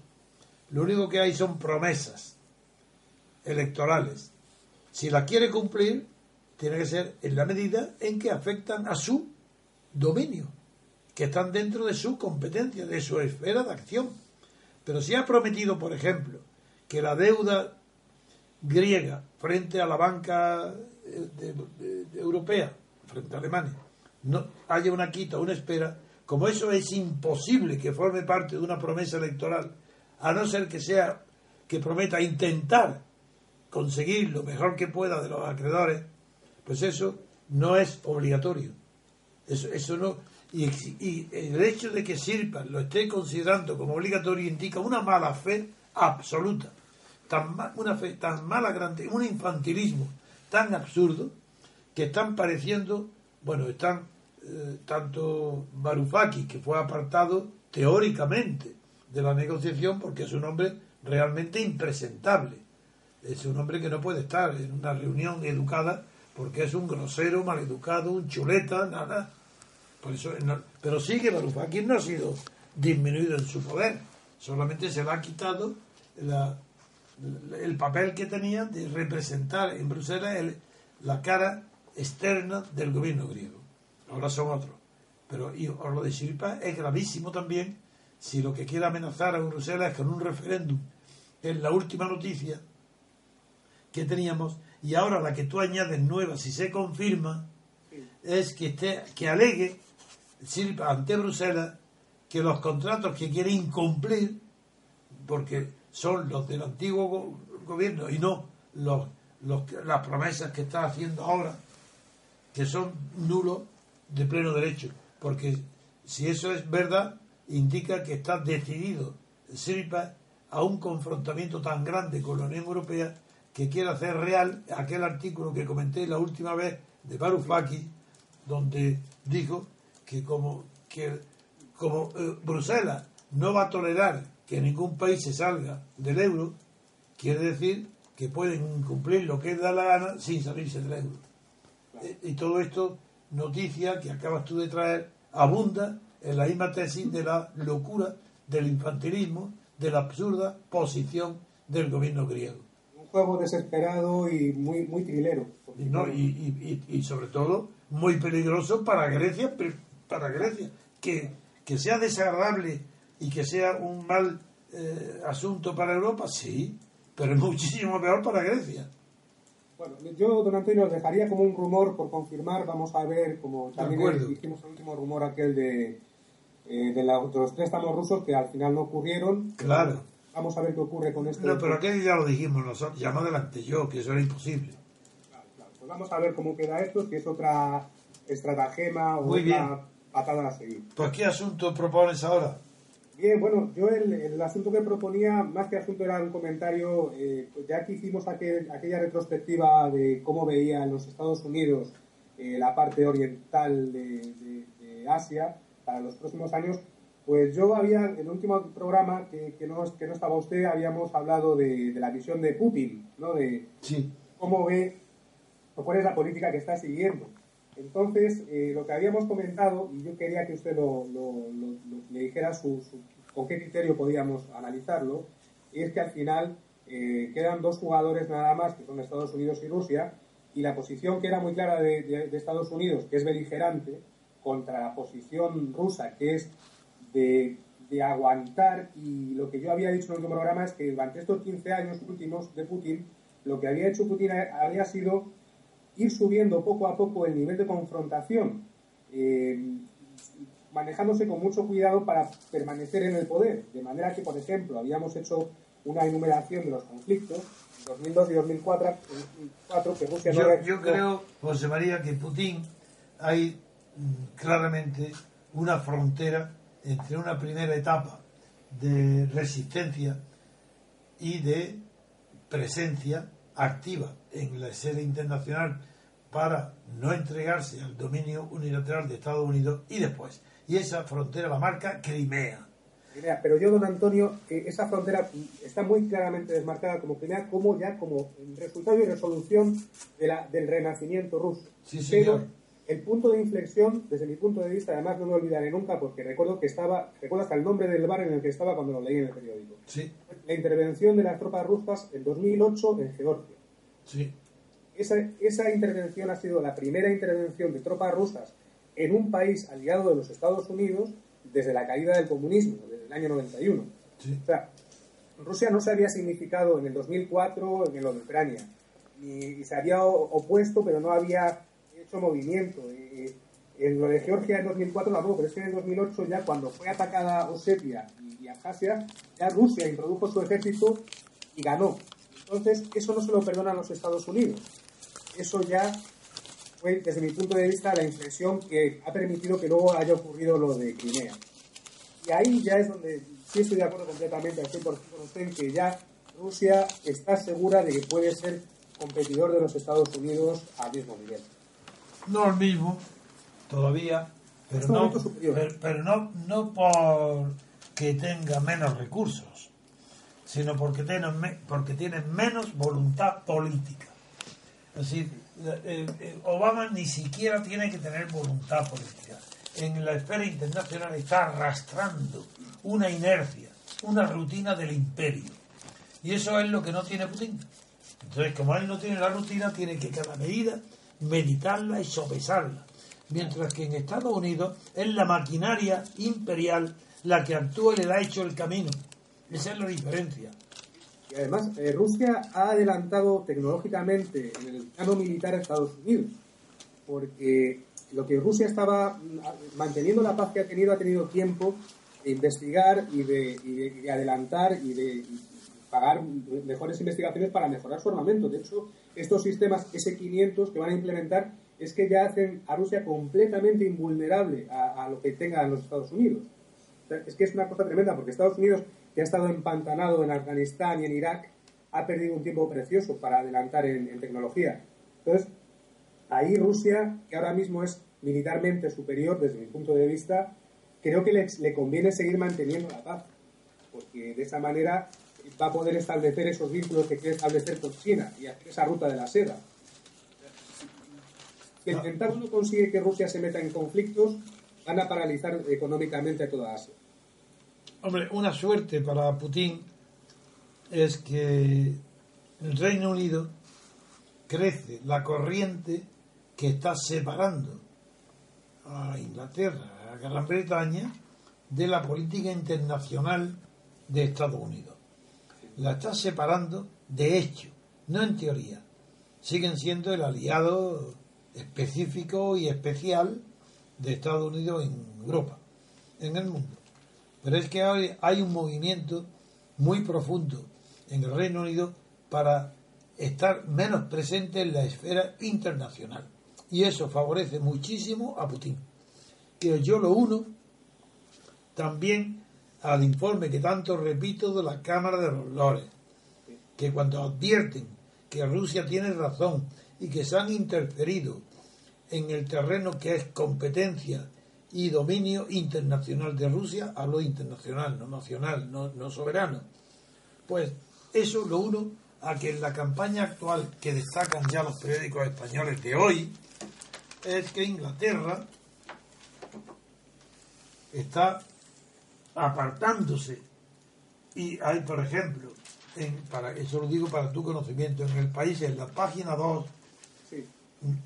Lo único que hay son promesas electorales. Si las quiere cumplir, tiene que ser en la medida en que afectan a su dominio, que están dentro de su competencia, de su esfera de acción. Pero si ha prometido, por ejemplo, que la deuda griega frente a la banca eh, europea, frente a Alemania, no haya una quita, una espera, como eso es imposible que forme parte de una promesa electoral, a no ser que sea que prometa intentar conseguir lo mejor que pueda de los acreedores, pues eso no es obligatorio. Eso, eso no. Y, el hecho de que Sirpa lo esté considerando como obligatorio indica una mala fe absoluta. Tan una fe tan mala, grande, un infantilismo tan absurdo que están pareciendo, bueno, están eh, tanto Varoufakis, que fue apartado teóricamente de la negociación porque es un hombre realmente impresentable. Es un hombre que no puede estar en una reunión educada porque es un grosero, maleducado, un chuleta, nada. Por eso, pero sigue Varoufakis no ha sido disminuido en su poder, solamente se le ha quitado el papel que tenía de representar en Bruselas la cara externa del gobierno griego. Ahora son otros. Pero y, lo de Siripa es gravísimo también si lo que quiere amenazar a Bruselas es con un referéndum. Es la última noticia que teníamos y ahora la que tú añades nueva, si se confirma, es que, esté, que alegue ante Bruselas que los contratos que quiere incumplir, porque son los del antiguo gobierno y no los, las promesas que está haciendo ahora, que son nulos de pleno derecho, porque si eso es verdad, indica que está decidido Sirpa a un confrontamiento tan grande con la Unión Europea que quiere hacer real aquel artículo que comenté la última vez de Varoufakis, donde dijo que como, que como eh, Bruselas no va a tolerar que ningún país se salga del euro, quiere decir que pueden cumplir lo que da la gana sin salirse del euro. Y todo esto, noticia que acabas tú de traer, abunda en la misma tesis de la locura, del infantilismo, de la absurda posición del gobierno griego. Un juego desesperado y muy, muy trilero. y, y, sobre todo muy peligroso para Grecia, para Grecia. Que, que sea desagradable y que sea un mal eh, asunto para Europa, sí, pero es muchísimo peor para Grecia. Bueno, yo, don Antonio, dejaría como un rumor por confirmar. Vamos a ver, como también hicimos el último rumor aquel de, eh, de, los préstamos rusos que al final no ocurrieron. Claro. Vamos a ver qué ocurre con esto. No, pero aquel ya lo dijimos nosotros, ya no adelante yo, que eso era imposible. Claro, claro. Pues vamos a ver cómo queda esto, si es otra estratagema o otra patada a seguir. Pues, ¿qué asunto propones ahora? Bien, bueno, yo el, asunto que proponía, más que asunto, era un comentario, eh, pues ya que hicimos aquella retrospectiva de cómo veía en los Estados Unidos eh, la parte oriental de, Asia para los próximos años, pues yo había, en el último programa que, que, no, que no estaba usted, habíamos hablado de, la visión de Putin, ¿no? De cómo ve, o cuál es la política que está siguiendo. Entonces, eh, lo que habíamos comentado, y yo quería que usted lo, le dijera su, con qué criterio podíamos analizarlo, es que al final eh, quedan dos jugadores nada más, que son Estados Unidos y Rusia, y la posición que era muy clara de, Estados Unidos, que es beligerante, contra la posición rusa, que es de, aguantar, y lo que yo había dicho en el programa es que durante estos 15 años últimos de Putin, lo que había hecho Putin había sido ir subiendo poco a poco el nivel de confrontación, eh, manejándose con mucho cuidado para permanecer en el poder. De manera que, por ejemplo, habíamos hecho una enumeración de los conflictos, 2002 y 2004, que Rusia yo, no... Yo creo, José María, que Putin hay mm, claramente una frontera entre una primera etapa de resistencia y de presencia activa en la escena internacional para no entregarse al dominio unilateral de Estados Unidos y después. Y esa frontera la marca Crimea. pero yo, don Antonio, esa frontera está muy claramente desmarcada como Crimea, como ya como resultado y resolución de la, del renacimiento ruso. Sí, señor. el punto de inflexión, desde mi punto de vista, además no me olvidaré nunca porque recuerdo que estaba, recuerdo hasta el nombre del bar en el que estaba cuando lo leí en el periódico. Sí. La intervención de las tropas rusas en 2008 en Georgia. Sí. Esa, esa intervención ha sido la primera intervención de tropas rusas en un país aliado de los Estados Unidos desde la caída del comunismo, desde el año 91. O sea, Rusia no se había significado en el 2004 en lo de Ucrania, y, se había opuesto, pero no había hecho movimiento. en lo de Georgia en 2004 tampoco, pero es que en el 2008 ya cuando fue atacada Osetia y, y Abjasia, ya Rusia introdujo su ejército y ganó. Entonces, eso no se lo perdonan los Estados Unidos. Eso ya fue, desde mi punto de vista, la impresión que ha permitido que luego haya ocurrido lo de Crimea. Y ahí ya es donde sí estoy de acuerdo completamente al 100% con usted en que ya Rusia está segura de que puede ser competidor de los Estados Unidos al mismo nivel. No al mismo, todavía, pero, no, pero, no, no por que tenga menos recursos sino porque tienen, porque tienen menos voluntad política. Es decir, Obama ni siquiera tiene que tener voluntad política. En la esfera internacional está arrastrando una inercia, una rutina del imperio. Y eso es lo que no tiene Putin. Entonces, como él no tiene la rutina, tiene que cada medida meditarla y sopesarla. Mientras que en Estados Unidos es la maquinaria imperial la que actúa y le da hecho el camino esa es la diferencia. Y además, eh, Rusia ha adelantado tecnológicamente en el plano militar a Estados Unidos, porque lo que Rusia estaba manteniendo la paz que ha tenido, ha tenido tiempo de investigar y de, adelantar y de pagar mejores investigaciones para mejorar su armamento. De hecho, estos sistemas S-500 que van a implementar es que ya hacen a Rusia completamente invulnerable a, a lo que tengan los Estados Unidos. Es que es una cosa tremenda, porque Estados Unidos que ha estado empantanado en Afganistán y en Irak, ha perdido un tiempo precioso para adelantar en, tecnología. Entonces, ahí Rusia, que ahora mismo es militarmente superior desde mi punto de vista, creo que le, conviene seguir manteniendo la paz, porque de esa manera va a poder establecer esos vínculos que quiere establecer con China y hacer esa ruta de la seda. Si el Pentágono consigue que Rusia se meta en conflictos, van a paralizar económicamente a toda Asia. Hombre, una suerte para Putin es que el Reino Unido crece la corriente que está separando a Inglaterra, a Gran Bretaña, de la política internacional de Estados Unidos. La está separando de hecho, no en teoría. Siguen siendo el aliado específico y especial de Estados Unidos en Europa, en el mundo. Pero es que hay un movimiento muy profundo en el Reino Unido para estar menos presente en la esfera internacional. Y eso favorece muchísimo a Putin. Y yo lo uno también al informe que tanto repito de la Cámara de los Lores, que cuando advierten que Rusia tiene razón y que se han interferido en el terreno que es competencia y dominio internacional de Rusia, hablo internacional, no nacional, no, soberano. Pues eso lo uno a que en la campaña actual que destacan ya los periódicos españoles de hoy es que Inglaterra está apartándose y hay por ejemplo en, para eso lo digo para tu conocimiento en el país en la página 2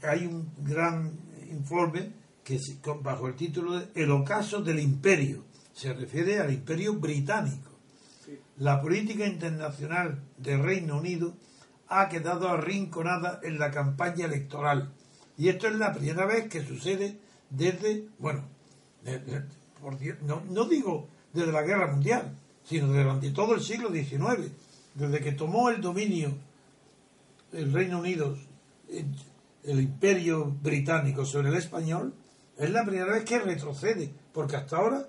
hay un gran informe que bajo el título de El ocaso del imperio, se refiere al imperio británico. La política internacional del Reino Unido ha quedado arrinconada en la campaña electoral. Y esto es la primera vez que sucede desde, bueno, no, digo desde la guerra mundial, sino durante todo el siglo XIX. desde que tomó el dominio el Reino Unido, el imperio británico sobre el español, es la primera vez que retrocede, porque hasta ahora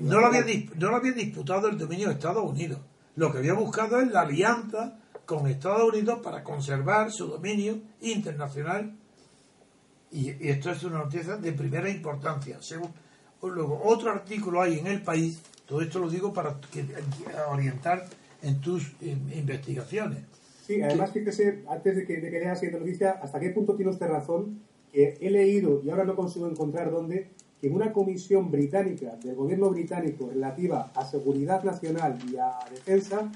no lo, había, no lo había disputado el dominio de Estados Unidos. Lo que había buscado es la alianza con Estados Unidos para conservar su dominio internacional. Y, esto es una noticia de primera importancia. luego, otro artículo hay en el país, todo esto lo digo para orientar en tus investigaciones. Sí, además, fíjese, antes de que, de que la siguiente noticia, ¿hasta qué punto tiene usted razón? Que he leído, y ahora no consigo encontrar dónde, que en una comisión británica del gobierno británico relativa a seguridad nacional y a defensa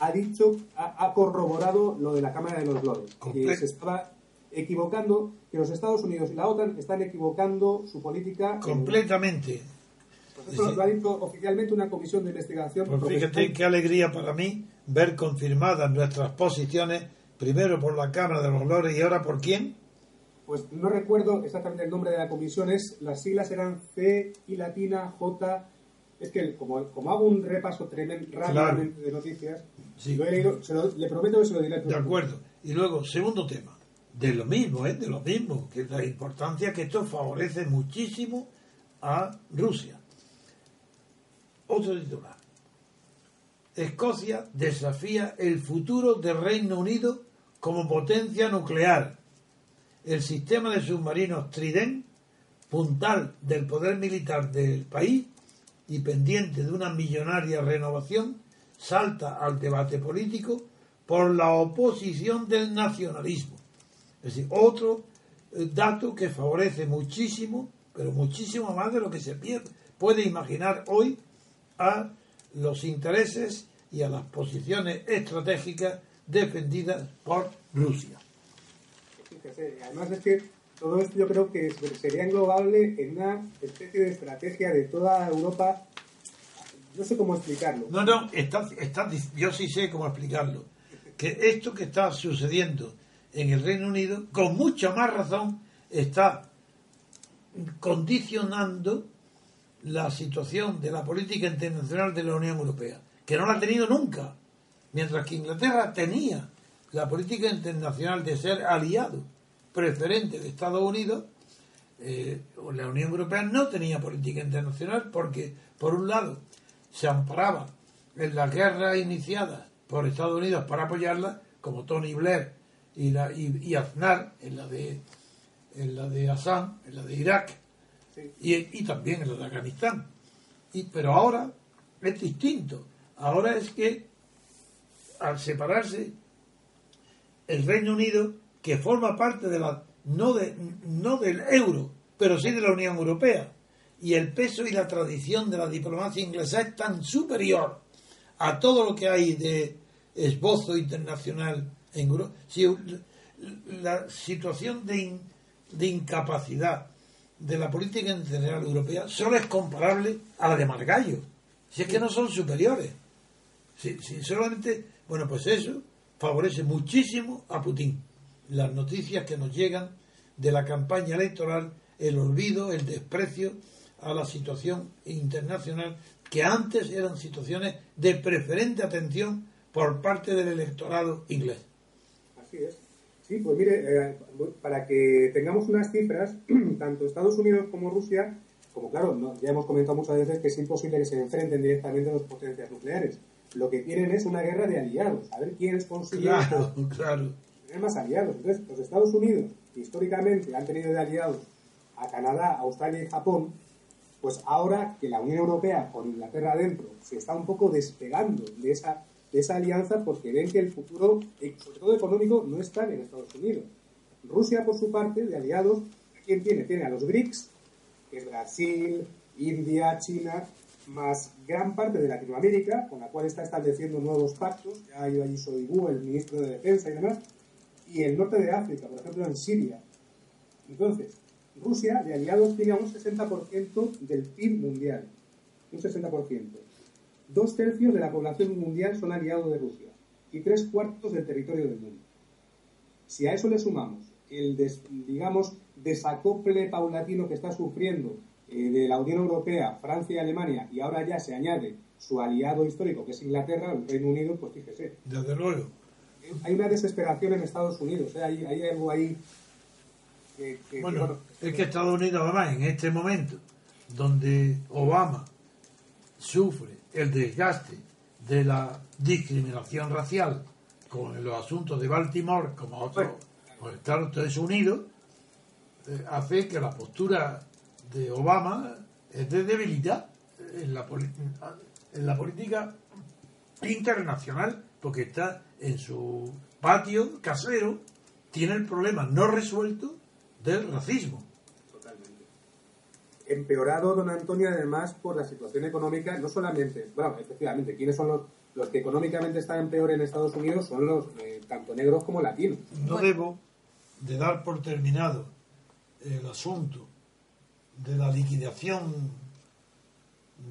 ha dicho, ha, corroborado lo de la Cámara de los Lores, que se estaba equivocando, que los Estados Unidos y la OTAN están equivocando su política. Completamente. Pues lo ha dicho oficialmente una comisión de investigación. Pues fíjate qué alegría para mí ver confirmadas nuestras posiciones, primero por la Cámara de los Lores y ahora por quién. Pues no recuerdo exactamente el nombre de la comisión, es, las siglas eran C y latina, J. Es que como, como hago un repaso tremendo de noticias, lo he leído, le prometo que se lo diré. De acuerdo. Y luego, segundo tema, de lo mismo, ¿eh? de lo mismo, que la importancia que esto favorece muchísimo a Rusia. Otro titular. Escocia desafía el futuro del Reino Unido como potencia nuclear el sistema de submarinos Trident, puntal del poder militar del país y pendiente de una millonaria renovación, salta al debate político por la oposición del nacionalismo. Es decir, otro eh, dato que favorece muchísimo, pero muchísimo más de lo que se puede imaginar hoy a los intereses y a las posiciones estratégicas defendidas por Rusia además es que todo esto yo creo que sería englobable en una especie de estrategia de toda Europa. No sé cómo explicarlo. No, no, está, está, yo sí sé cómo explicarlo. Que esto que está sucediendo en el Reino Unido, con mucha más razón, está condicionando la situación de la política internacional de la Unión Europea, que no la ha tenido nunca, mientras que Inglaterra tenía la política internacional de ser aliado preferente de Estados Unidos, eh, la Unión Europea no tenía política internacional porque, por un lado, se amparaba en las guerras iniciadas por Estados Unidos para apoyarla, como Tony Blair y, la, y, Aznar en la de en la de Assad, en la de Irak y, y, también en la de Afganistán. Y, pero ahora es distinto. Ahora es que al separarse el Reino Unido que forma parte de la no de no del euro, pero sí de la Unión Europea. Y el peso y la tradición de la diplomacia inglesa es tan superior a todo lo que hay de esbozo internacional en Europa. Si la situación de, de incapacidad de la política internacional europea solo es comparable a la de Margallo. Si es que no son superiores. Si, si solamente, bueno, pues eso favorece muchísimo a Putin las noticias que nos llegan de la campaña electoral, el olvido, el desprecio a la situación internacional, que antes eran situaciones de preferente atención por parte del electorado inglés. Así es. Sí, pues mire, eh, para que tengamos unas cifras, tanto Estados Unidos como Rusia, como claro, ya hemos comentado muchas veces que es imposible que se enfrenten directamente a dos potencias nucleares. Lo que quieren es una guerra de aliados, a ver quiénes consiguen claro, claro tener más aliados. Entonces, los Estados Unidos, que históricamente han tenido de aliados a Canadá, Australia y Japón, pues ahora que la Unión Europea, con Inglaterra adentro, se está un poco despegando de esa, de esa alianza porque ven que el futuro, eh, sobre todo económico, no está en Estados Unidos. Rusia, por su parte, de aliados, ¿quién tiene? Tiene a los BRICS, que es Brasil, India, China, más gran parte de Latinoamérica, con la cual está estableciendo nuevos pactos. Ya ha ido allí Soigu, el ministro de Defensa y demás y el norte de África, por ejemplo en Siria. Entonces, Rusia de aliados tiene un 60% del PIB mundial, un 60%. Dos tercios de la población mundial son aliados de Rusia y tres cuartos del territorio del mundo. Si a eso le sumamos el, digamos, desacople paulatino que está sufriendo eh, de la Unión Europea, Francia y Alemania, y ahora ya se añade su aliado histórico, que es Inglaterra, el Reino Unido, pues fíjese. Desde luego. Hay una desesperación en Estados Unidos, ¿eh? hay, hay algo ahí que, que- que, Bueno, es que Estados Unidos, además, en este momento, donde Obama sufre el desgaste de la discriminación racial con los asuntos de Baltimore, como otros los Estados Unidos, eh, hace que la postura de Obama es de debilidad en la, en la política internacional, porque está en su patio casero, tiene el problema no resuelto del racismo. Totalmente. Empeorado, don Antonio, además, por la situación económica, no solamente, bueno, efectivamente, ¿quiénes son los, los que económicamente están peor en Estados Unidos? Son los eh, tanto negros como latinos. No debo de dar por terminado el asunto de la liquidación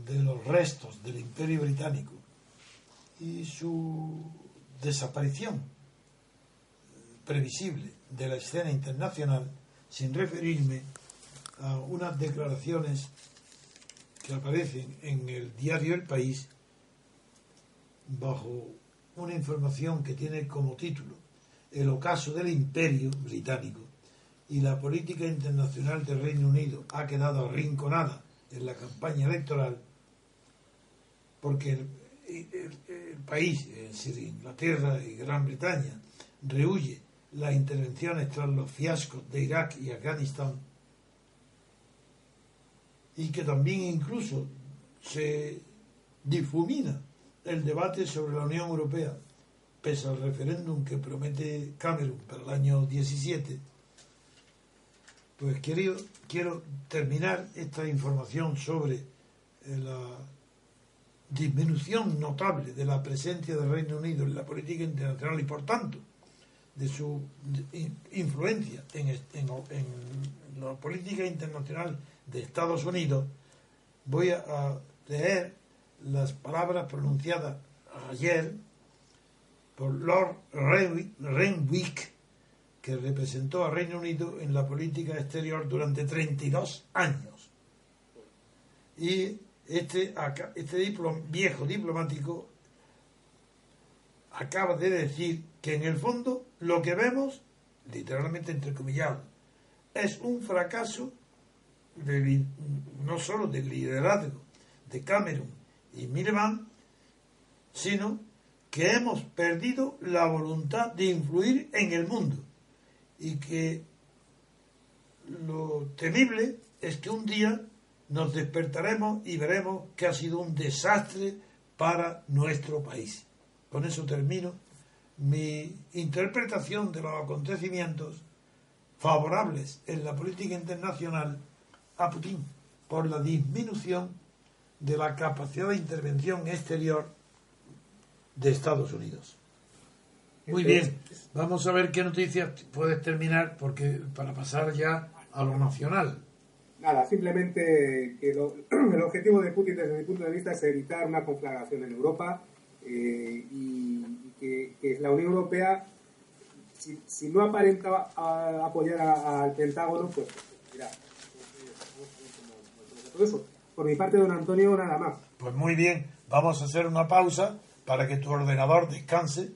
de los restos del Imperio Británico y su desaparición eh, previsible de la escena internacional sin referirme a unas declaraciones que aparecen en el diario El País bajo una información que tiene como título El ocaso del imperio británico y la política internacional del Reino Unido ha quedado arrinconada en la campaña electoral porque el, país, es decir, Inglaterra y Gran Bretaña, rehuye las intervenciones tras los fiascos de Irak y Afganistán y que también incluso se difumina el debate sobre la Unión Europea, pese al referéndum que promete Cameron para el año 17, pues quiero, quiero terminar esta información sobre eh, la disminución notable de la presencia del Reino Unido en la política internacional y por tanto de su influencia en, en- en la política internacional de Estados Unidos, voy a, a leer las palabras pronunciadas ayer por Lord Renwi- Renwick, que representó a Reino Unido en la política exterior durante 32 años. Y este, este viejo diplomático acaba de decir que en el fondo lo que vemos, literalmente entrecomillado, es un fracaso no solo del liderazgo de Cameron y Miliband, sino que hemos perdido la voluntad de influir en el mundo y que lo temible es que un día nos despertaremos y veremos que ha sido un desastre para nuestro país. Con eso termino mi interpretación de los acontecimientos favorables en la política internacional a Putin por la disminución de la capacidad de intervención exterior de Estados Unidos. Muy bien, vamos a ver qué noticias puedes terminar porque para pasar ya a lo nacional. Nada, simplemente que lo- el objetivo de Putin desde mi punto de vista es evitar una conflagración en Europa eh, y, que, que la Unión Europea, si, si no aparenta a- apoyar al Pentágono, pues mira, eso. Por mi parte, don Antonio, nada más. Pues muy bien, vamos a hacer una pausa para que tu ordenador descanse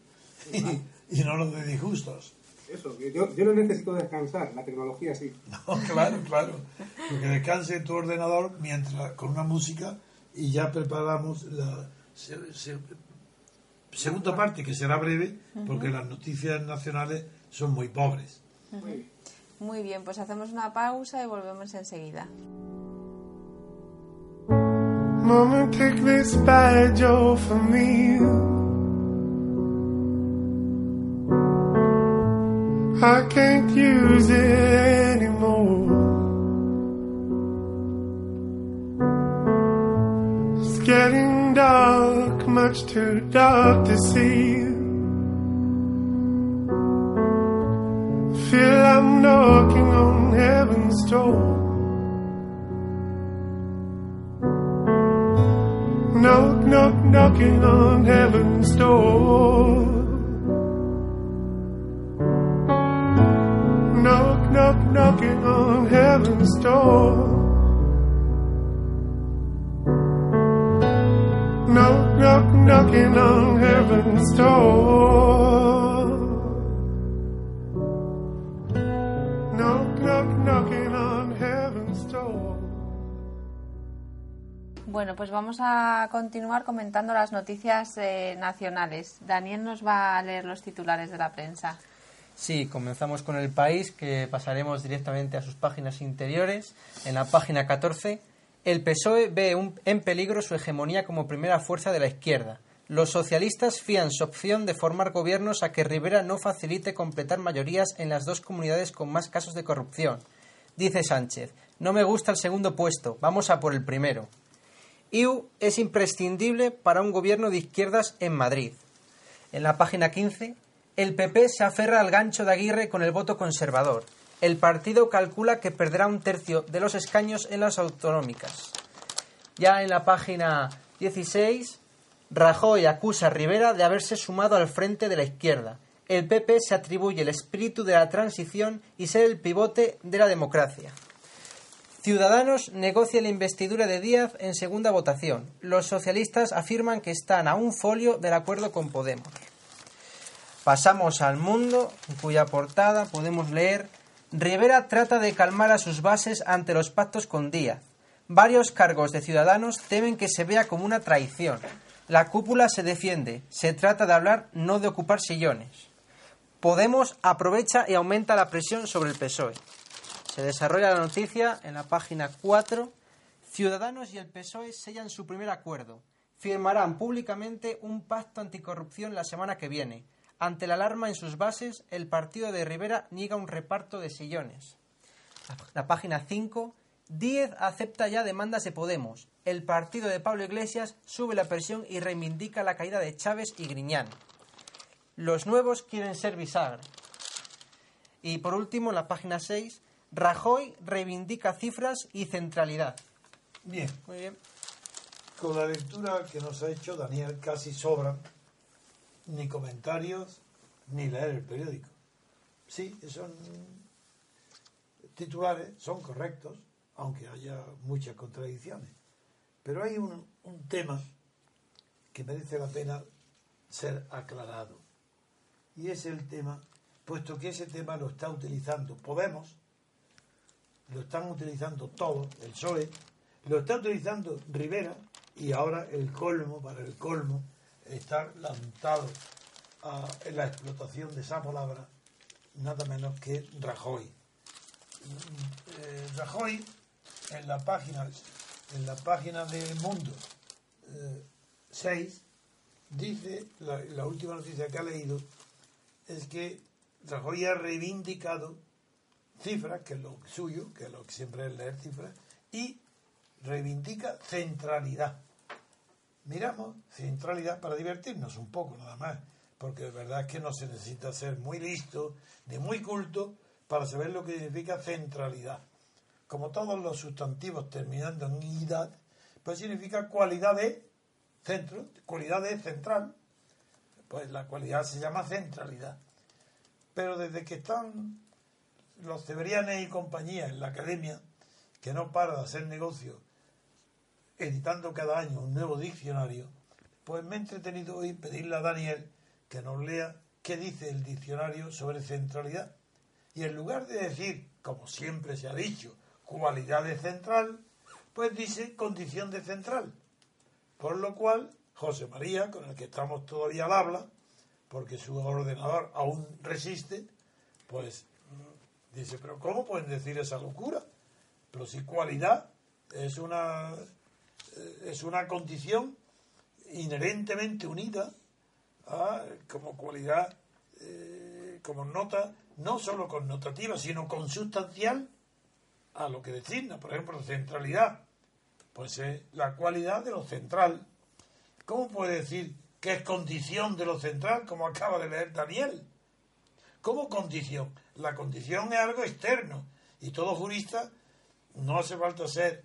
y, y no nos dé disgustos. Eso, que yo, yo no necesito descansar, la tecnología sí. No, claro, claro. Porque descanse tu ordenador mientras con una música y ya preparamos la se- se- segunda parte que será breve porque las noticias nacionales son muy pobres. Muy bien. Muy bien, pues hacemos una pausa y volvemos enseguida. Mama, I can't use it anymore. It's getting dark, much too dark to see. Feel I'm knocking on heaven's door. Knock, knock, knocking on heaven's door. knock, knock, on heaven's door. Knock, knock, on heaven's door. Bueno, pues vamos a continuar comentando las noticias eh, nacionales. Daniel nos va a leer los titulares de la prensa. Sí, comenzamos con el país, que pasaremos directamente a sus páginas interiores. En la página 14, el PSOE ve un- en peligro su hegemonía como primera fuerza de la izquierda. Los socialistas fían su opción de formar gobiernos a que Rivera no facilite completar mayorías en las dos comunidades con más casos de corrupción. Dice Sánchez, no me gusta el segundo puesto, vamos a por el primero. IU es imprescindible para un gobierno de izquierdas en Madrid. En la página 15, el PP se aferra al gancho de Aguirre con el voto conservador. El partido calcula que perderá un tercio de los escaños en las autonómicas. Ya en la página 16, Rajoy acusa a Rivera de haberse sumado al frente de la izquierda. El PP se atribuye el espíritu de la transición y ser el pivote de la democracia. Ciudadanos negocia la investidura de Díaz en segunda votación. Los socialistas afirman que están a un folio del acuerdo con Podemos. Pasamos al mundo, cuya portada podemos leer Rivera trata de calmar a sus bases ante los pactos con Díaz. Varios cargos de ciudadanos temen que se vea como una traición. La cúpula se defiende. Se trata de hablar, no de ocupar sillones. Podemos aprovecha y aumenta la presión sobre el PSOE. Se desarrolla la noticia en la página 4. Ciudadanos y el PSOE sellan su primer acuerdo. Firmarán públicamente un pacto anticorrupción la semana que viene. Ante la alarma en sus bases, el partido de Rivera niega un reparto de sillones. La, página 5. Díez acepta ya demandas de Podemos. El partido de Pablo Iglesias sube la presión y reivindica la caída de Chávez y Griñán. Los nuevos quieren ser bisagra. Y por último, en la página 6, Rajoy reivindica cifras y centralidad. Bien, Muy bien. con la lectura que nos ha hecho Daniel casi sobran ni comentarios ni leer el periódico. Sí, son titulares, son correctos, aunque haya muchas contradicciones. Pero hay un, tema que merece la pena ser aclarado. Y es el tema, puesto que ese tema lo está utilizando Podemos, lo están utilizando todos, el PSOE, lo está utilizando Rivera y ahora el colmo, para el colmo, está lanzado a en la explotación de esa palabra nada menos que Rajoy. Eh, Rajoy en la página en la página de Mundo eh, 6 dice la, la última noticia que ha leído es que Rajoy ha reivindicado cifras, que es lo suyo, que es lo que siempre es leer cifras, y reivindica centralidad. Miramos centralidad para divertirnos un poco nada más, porque de verdad es que no se necesita ser muy listo ni muy culto para saber lo que significa centralidad. Como todos los sustantivos terminando en idad, pues significa cualidad de centro, cualidad de central. Pues la cualidad se llama centralidad. Pero desde que están los Ceberianes y compañía en la academia, que no para de hacer negocio, editando cada año un nuevo diccionario, pues me he entretenido hoy pedirle a Daniel que nos lea qué dice el diccionario sobre centralidad. Y en lugar de decir, como siempre se ha dicho, cualidad de central, pues dice condición de central. Por lo cual, José María, con el que estamos todavía al habla, porque su ordenador aún resiste, pues dice, pero ¿cómo pueden decir esa locura? Pero si cualidad es una, es una condición inherentemente unida a, como cualidad, eh, como nota, no solo connotativa, sino consustancial a lo que designa, por ejemplo, centralidad, pues es la cualidad de lo central. ¿Cómo puede decir que es condición de lo central, como acaba de leer Daniel? ¿Cómo condición? La condición es algo externo y todo jurista no hace falta ser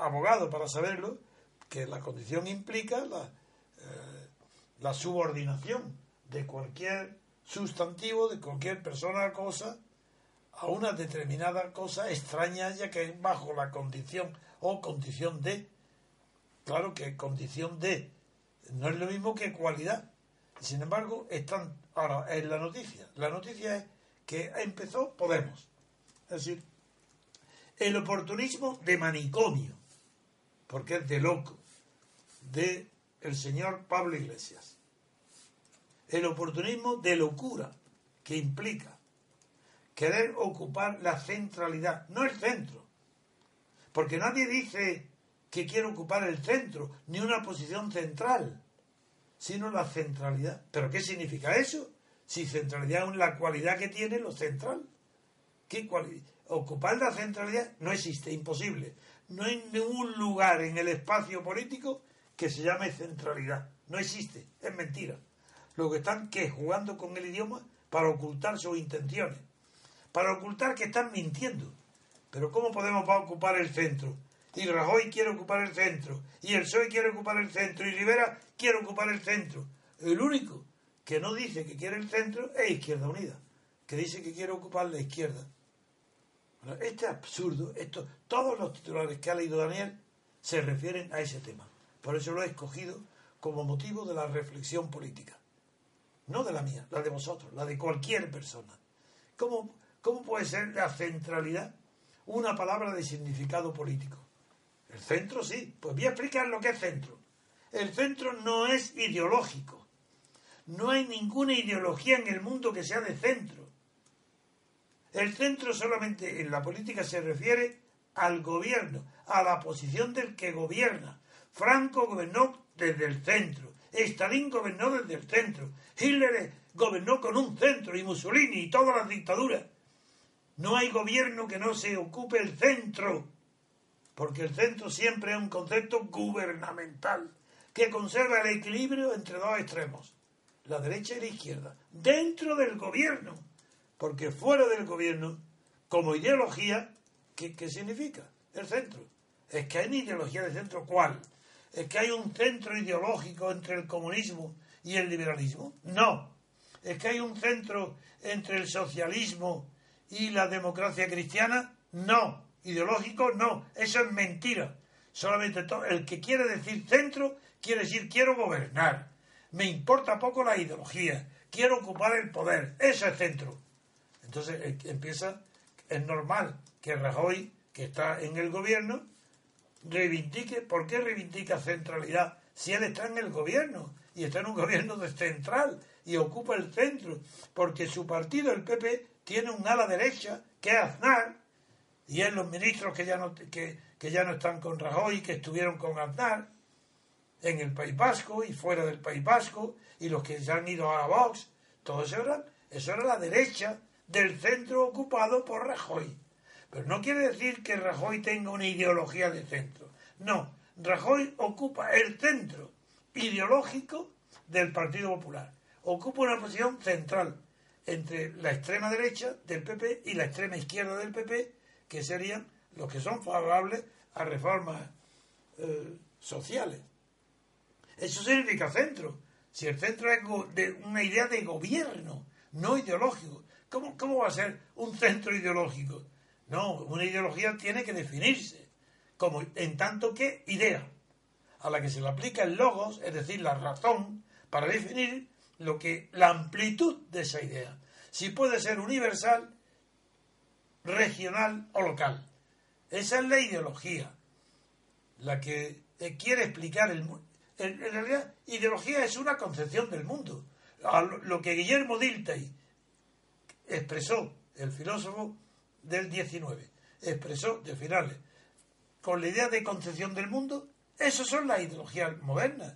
abogado para saberlo, que la condición implica la, eh, la subordinación de cualquier sustantivo, de cualquier persona o cosa, a una determinada cosa extraña ya que es bajo la condición o condición de. Claro que condición de No es lo mismo que cualidad. Sin embargo, están ahora en la noticia. La noticia es que empezó Podemos. Es decir, el oportunismo de manicomio, porque es de loco, de el señor Pablo Iglesias. El oportunismo de locura, que implica querer ocupar la centralidad, no el centro. Porque nadie dice que quiere ocupar el centro, ni una posición central, sino la centralidad. ¿Pero qué significa eso? Si centralidad es la cualidad que tiene lo central. ¿Qué cualidad? Ocupar la centralidad no existe, imposible. No hay ningún lugar en el espacio político que se llame centralidad. No existe, es mentira. Lo que están que jugando con el idioma para ocultar sus intenciones, para ocultar que están mintiendo. Pero ¿cómo podemos ocupar el centro? Y Rajoy quiere ocupar el centro, y el PSOE quiere ocupar el centro, y Rivera quiere ocupar el centro. El único que no dice que quiere el centro es Izquierda Unida, que dice que quiere ocupar la izquierda. Este absurdo, esto, todos los titulares que ha leído Daniel se refieren a ese tema. Por eso lo he escogido como motivo de la reflexión política. No de la mía, la de vosotros, la de cualquier persona. ¿Cómo, cómo puede ser la centralidad una palabra de significado político? El centro sí. Pues voy a explicar lo que es centro. El centro no es ideológico. No hay ninguna ideología en el mundo que sea de centro. El centro solamente en la política se refiere al gobierno, a la posición del que gobierna. Franco gobernó desde el centro. Stalin gobernó desde el centro. Hitler gobernó con un centro y Mussolini y todas las dictaduras. No hay gobierno que no se ocupe el centro, porque el centro siempre es un concepto gubernamental que conserva el equilibrio entre dos extremos, la derecha y la izquierda, dentro del gobierno, porque fuera del gobierno, como ideología, ¿qué, qué significa? El centro. Es que hay una ideología de centro, ¿cuál? ¿Es que hay un centro ideológico entre el comunismo y el liberalismo? No. ¿Es que hay un centro entre el socialismo y la democracia cristiana? No. Ideológico, no. Eso es mentira. Solamente el que quiere decir centro quiere decir quiero gobernar. Me importa poco la ideología. Quiero ocupar el poder. Eso es centro. Entonces eh, empieza, es normal que Rajoy, que está en el gobierno, reivindique, ¿por qué reivindica centralidad? Si él está en el gobierno y está en un gobierno central y ocupa el centro, porque su partido, el PP, tiene un ala derecha que es Aznar, y es los ministros que ya no, que, que ya no están con Rajoy, que estuvieron con Aznar, en el País Vasco y fuera del País Vasco, y los que se han ido a Vox, todo eso era, eso era la derecha del centro ocupado por Rajoy. Pero no quiere decir que Rajoy tenga una ideología de centro. No, Rajoy ocupa el centro ideológico del Partido Popular. Ocupa una posición central entre la extrema derecha del PP y la extrema izquierda del PP, que serían los que son favorables a reformas eh, sociales. Eso significa centro. Si el centro es una idea de gobierno, no ideológico, ¿cómo, ¿cómo va a ser un centro ideológico? No, una ideología tiene que definirse como en tanto que idea, a la que se le aplica el logos, es decir, la razón, para definir lo que la amplitud de esa idea. Si puede ser universal, regional o local. Esa es la ideología, la que eh, quiere explicar el mundo. En, realidad, ideología es una concepción del mundo. lo que Guillermo Dilthey expresó, el filósofo del 19 expresó de finales con la idea de concepción del mundo, esas son las ideologías modernas.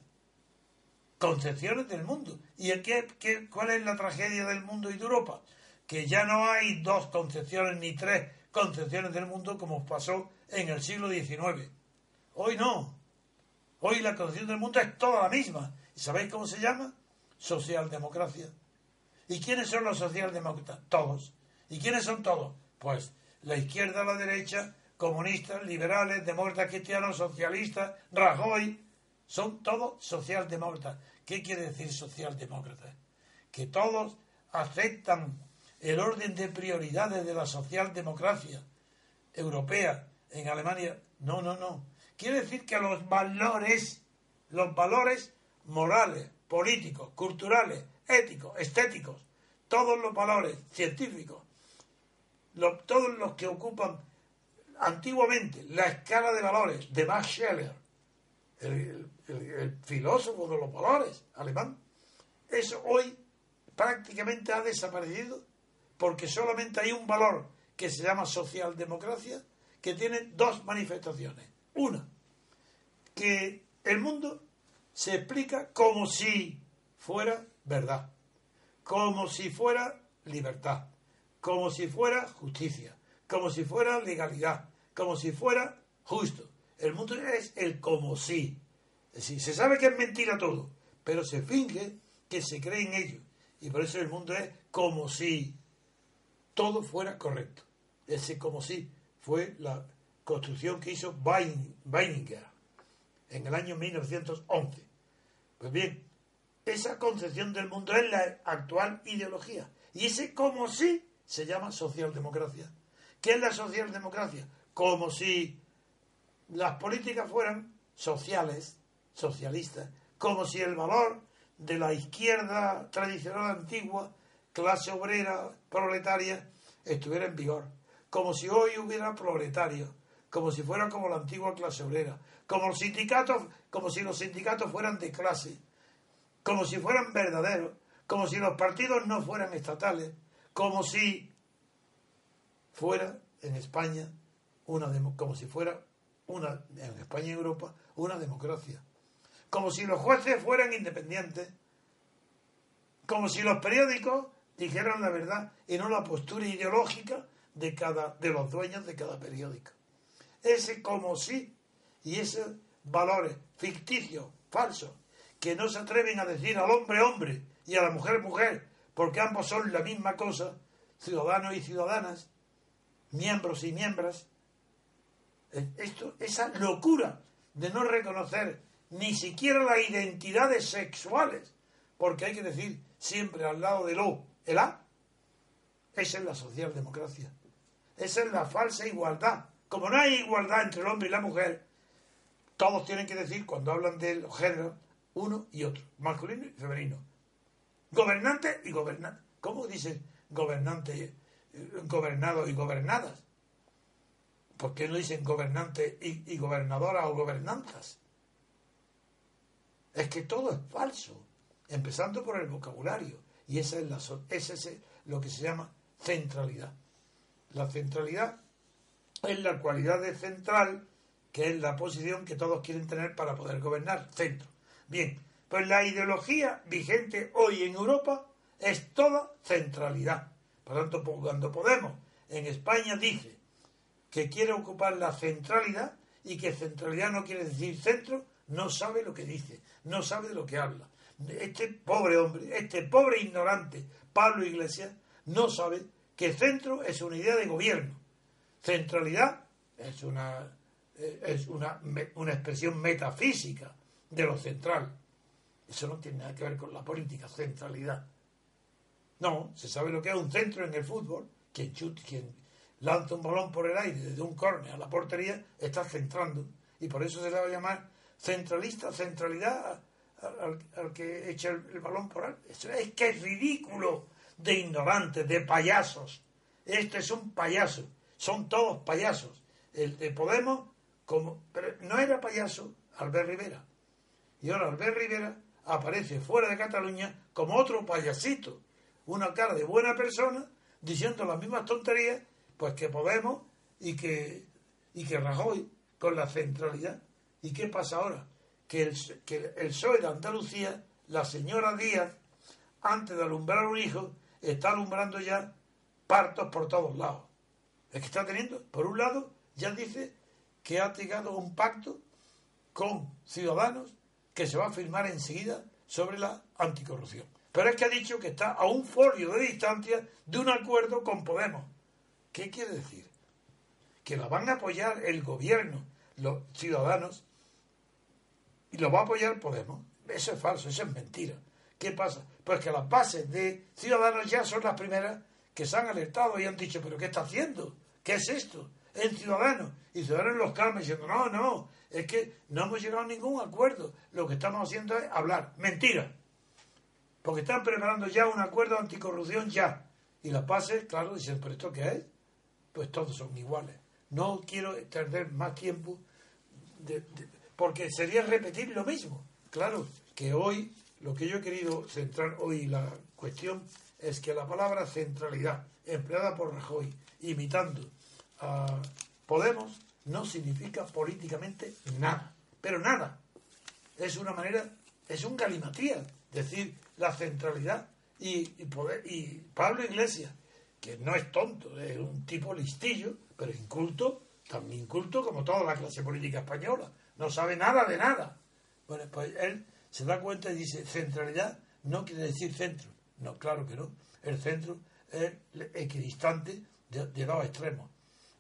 Concepciones del mundo. ¿Y el qué, qué, cuál es la tragedia del mundo y de Europa? Que ya no hay dos concepciones ni tres concepciones del mundo como pasó en el siglo XIX. Hoy no. Hoy la concepción del mundo es toda la misma. ¿Y sabéis cómo se llama? Socialdemocracia. ¿Y quiénes son los socialdemócratas? Todos. ¿Y quiénes son todos? Pues la izquierda, la derecha, comunistas, liberales, demócratas cristianos, socialistas, Rajoy, son todos socialdemócratas. ¿Qué quiere decir socialdemócratas? Que todos aceptan el orden de prioridades de la socialdemocracia europea en Alemania. No, no, no. Quiere decir que los valores, los valores morales, políticos, culturales, éticos, estéticos, todos los valores científicos, todos los que ocupan antiguamente la escala de valores de Max Scheler, el, el filósofo de los valores alemán, eso hoy prácticamente ha desaparecido porque solamente hay un valor que se llama socialdemocracia que tiene dos manifestaciones. Una, que el mundo se explica como si fuera verdad, como si fuera libertad, como si fuera justicia, como si fuera legalidad, como si fuera justo. El mundo es el como si. Es decir, se sabe que es mentira todo, pero se finge que se cree en ello. Y por eso el mundo es como si todo fuera correcto. Ese como si fue la construcción que hizo Weininger en el año 1911. Pues bien, esa concepción del mundo es la actual ideología. Y ese como si se llama socialdemocracia. ¿Qué es la socialdemocracia? Como si las políticas fueran sociales, socialistas, como si el valor de la izquierda tradicional antigua, clase obrera, proletaria, estuviera en vigor. Como si hoy hubiera proletarios, como si fuera como la antigua clase obrera, como sindicatos, como si los sindicatos fueran de clase, como si fueran verdaderos, como si los partidos no fueran estatales, como si fuera en España una como si fuera una en España y Europa una democracia, como si los jueces fueran independientes, como si los periódicos dijeran la verdad y no la postura ideológica de cada de los dueños de cada periódico. Ese como si y esos valores ficticios, falsos, que no se atreven a decir al hombre hombre y a la mujer mujer, porque ambos son la misma cosa, ciudadanos y ciudadanas, miembros y miembros. Esto, esa locura de no reconocer ni siquiera las identidades sexuales, porque hay que decir siempre al lado del O, el A, esa es la socialdemocracia, esa es la falsa igualdad. Como no hay igualdad entre el hombre y la mujer, todos tienen que decir, cuando hablan del género, uno y otro, masculino y femenino. Gobernante y gobernante. ¿Cómo dicen gobernante, eh, gobernado y gobernadas? ¿Por qué no dicen gobernante y, gobernadora o gobernanzas? Es que todo es falso, empezando por el vocabulario. Y esa es, la, ese es lo que se llama centralidad. La centralidad es la cualidad de central que es la posición que todos quieren tener para poder gobernar, centro. Bien, pues la ideología vigente hoy en Europa es toda centralidad. Por tanto, cuando Podemos en España dice que quiere ocupar la centralidad y que centralidad no quiere decir centro, no sabe lo que dice, no sabe lo que habla. Este pobre hombre, este pobre ignorante, Pablo Iglesias, no sabe que centro es una idea de gobierno. Centralidad es una eh, es una, una expresión metafísica de lo central. Eso no tiene nada que ver con la política, centralidad. No, se sabe lo que es un centro en el fútbol. Quien, quien lanza un balón por el aire desde un córner a la portería está centrando. Y por eso se le va a llamar centralista, centralidad al, que echa el, balón por ahí. Eso es que es ridículo de ignorantes, de payasos. Este es un payaso. Son todos payasos. El de Podemos como, pero no era payaso Albert Rivera. Y ahora Albert Rivera aparece fuera de Cataluña como otro payasito, una cara de buena persona, diciendo las mismas tonterías, pues que Podemos y que, y que Rajoy con la centralidad. ¿Y qué pasa ahora? Que el, que el PSOE de Andalucía, la señora Díaz, antes de alumbrar un hijo, está alumbrando ya partos por todos lados. Es que está teniendo, por un lado, ya dice que ha llegado un pacto con Ciudadanos que se va a firmar enseguida sobre la anticorrupción. Pero es que ha dicho que está a un folio de distancia de un acuerdo con Podemos. ¿Qué quiere decir? Que la van a apoyar el gobierno, los ciudadanos, y lo va a apoyar Podemos. Eso es falso, eso es mentira. ¿Qué pasa? Pues que las bases de Ciudadanos ya son las primeras que se han alertado y han dicho, pero ¿qué está haciendo? ¿Qué es esto? En Ciudadanos. Y Ciudadanos los calma diciendo, no, no, es que no hemos llegado a ningún acuerdo. Lo que estamos haciendo es hablar. Mentira. Porque están preparando ya un acuerdo anticorrupción ya. Y la PASE, claro, dicen, ¿pero esto qué es? Pues todos son iguales. No quiero perder más tiempo porque sería repetir lo mismo. Claro, que hoy, lo que yo he querido centrar hoy, la cuestión es que la palabra centralidad, empleada por Rajoy, imitando a Podemos, no significa políticamente nada. Pero nada. Es una manera, es un galimatría decir la centralidad y, poder, y Pablo Iglesias, que no es tonto, es un tipo listillo, pero inculto, tan inculto como toda la clase política española. No sabe nada de nada. Bueno, pues él se da cuenta y dice, centralidad no quiere decir centro. No, claro que no. El centro es equidistante de, de dos extremos.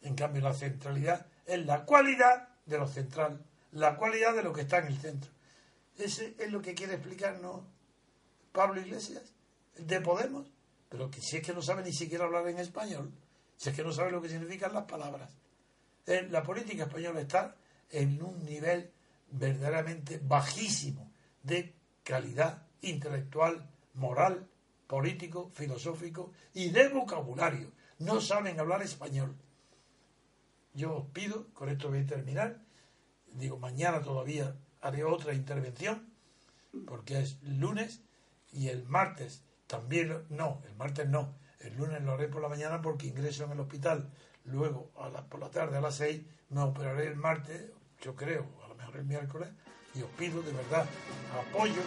En cambio, la centralidad es la cualidad de lo central, la cualidad de lo que está en el centro. Ese es lo que quiere explicarnos Pablo Iglesias, de Podemos, pero que si es que no sabe ni siquiera hablar en español, si es que no sabe lo que significan las palabras. Eh, la política española está en un nivel verdaderamente bajísimo de calidad intelectual, moral, político, filosófico y de vocabulario. No saben hablar español. Yo os pido, con esto voy a terminar, digo, mañana todavía haré otra intervención, porque es lunes, y el martes también, no, el martes no, el lunes lo haré por la mañana porque ingreso en el hospital, luego a la, por la tarde a las seis me operaré el martes, yo creo, a lo mejor el miércoles, y os pido de verdad apoyo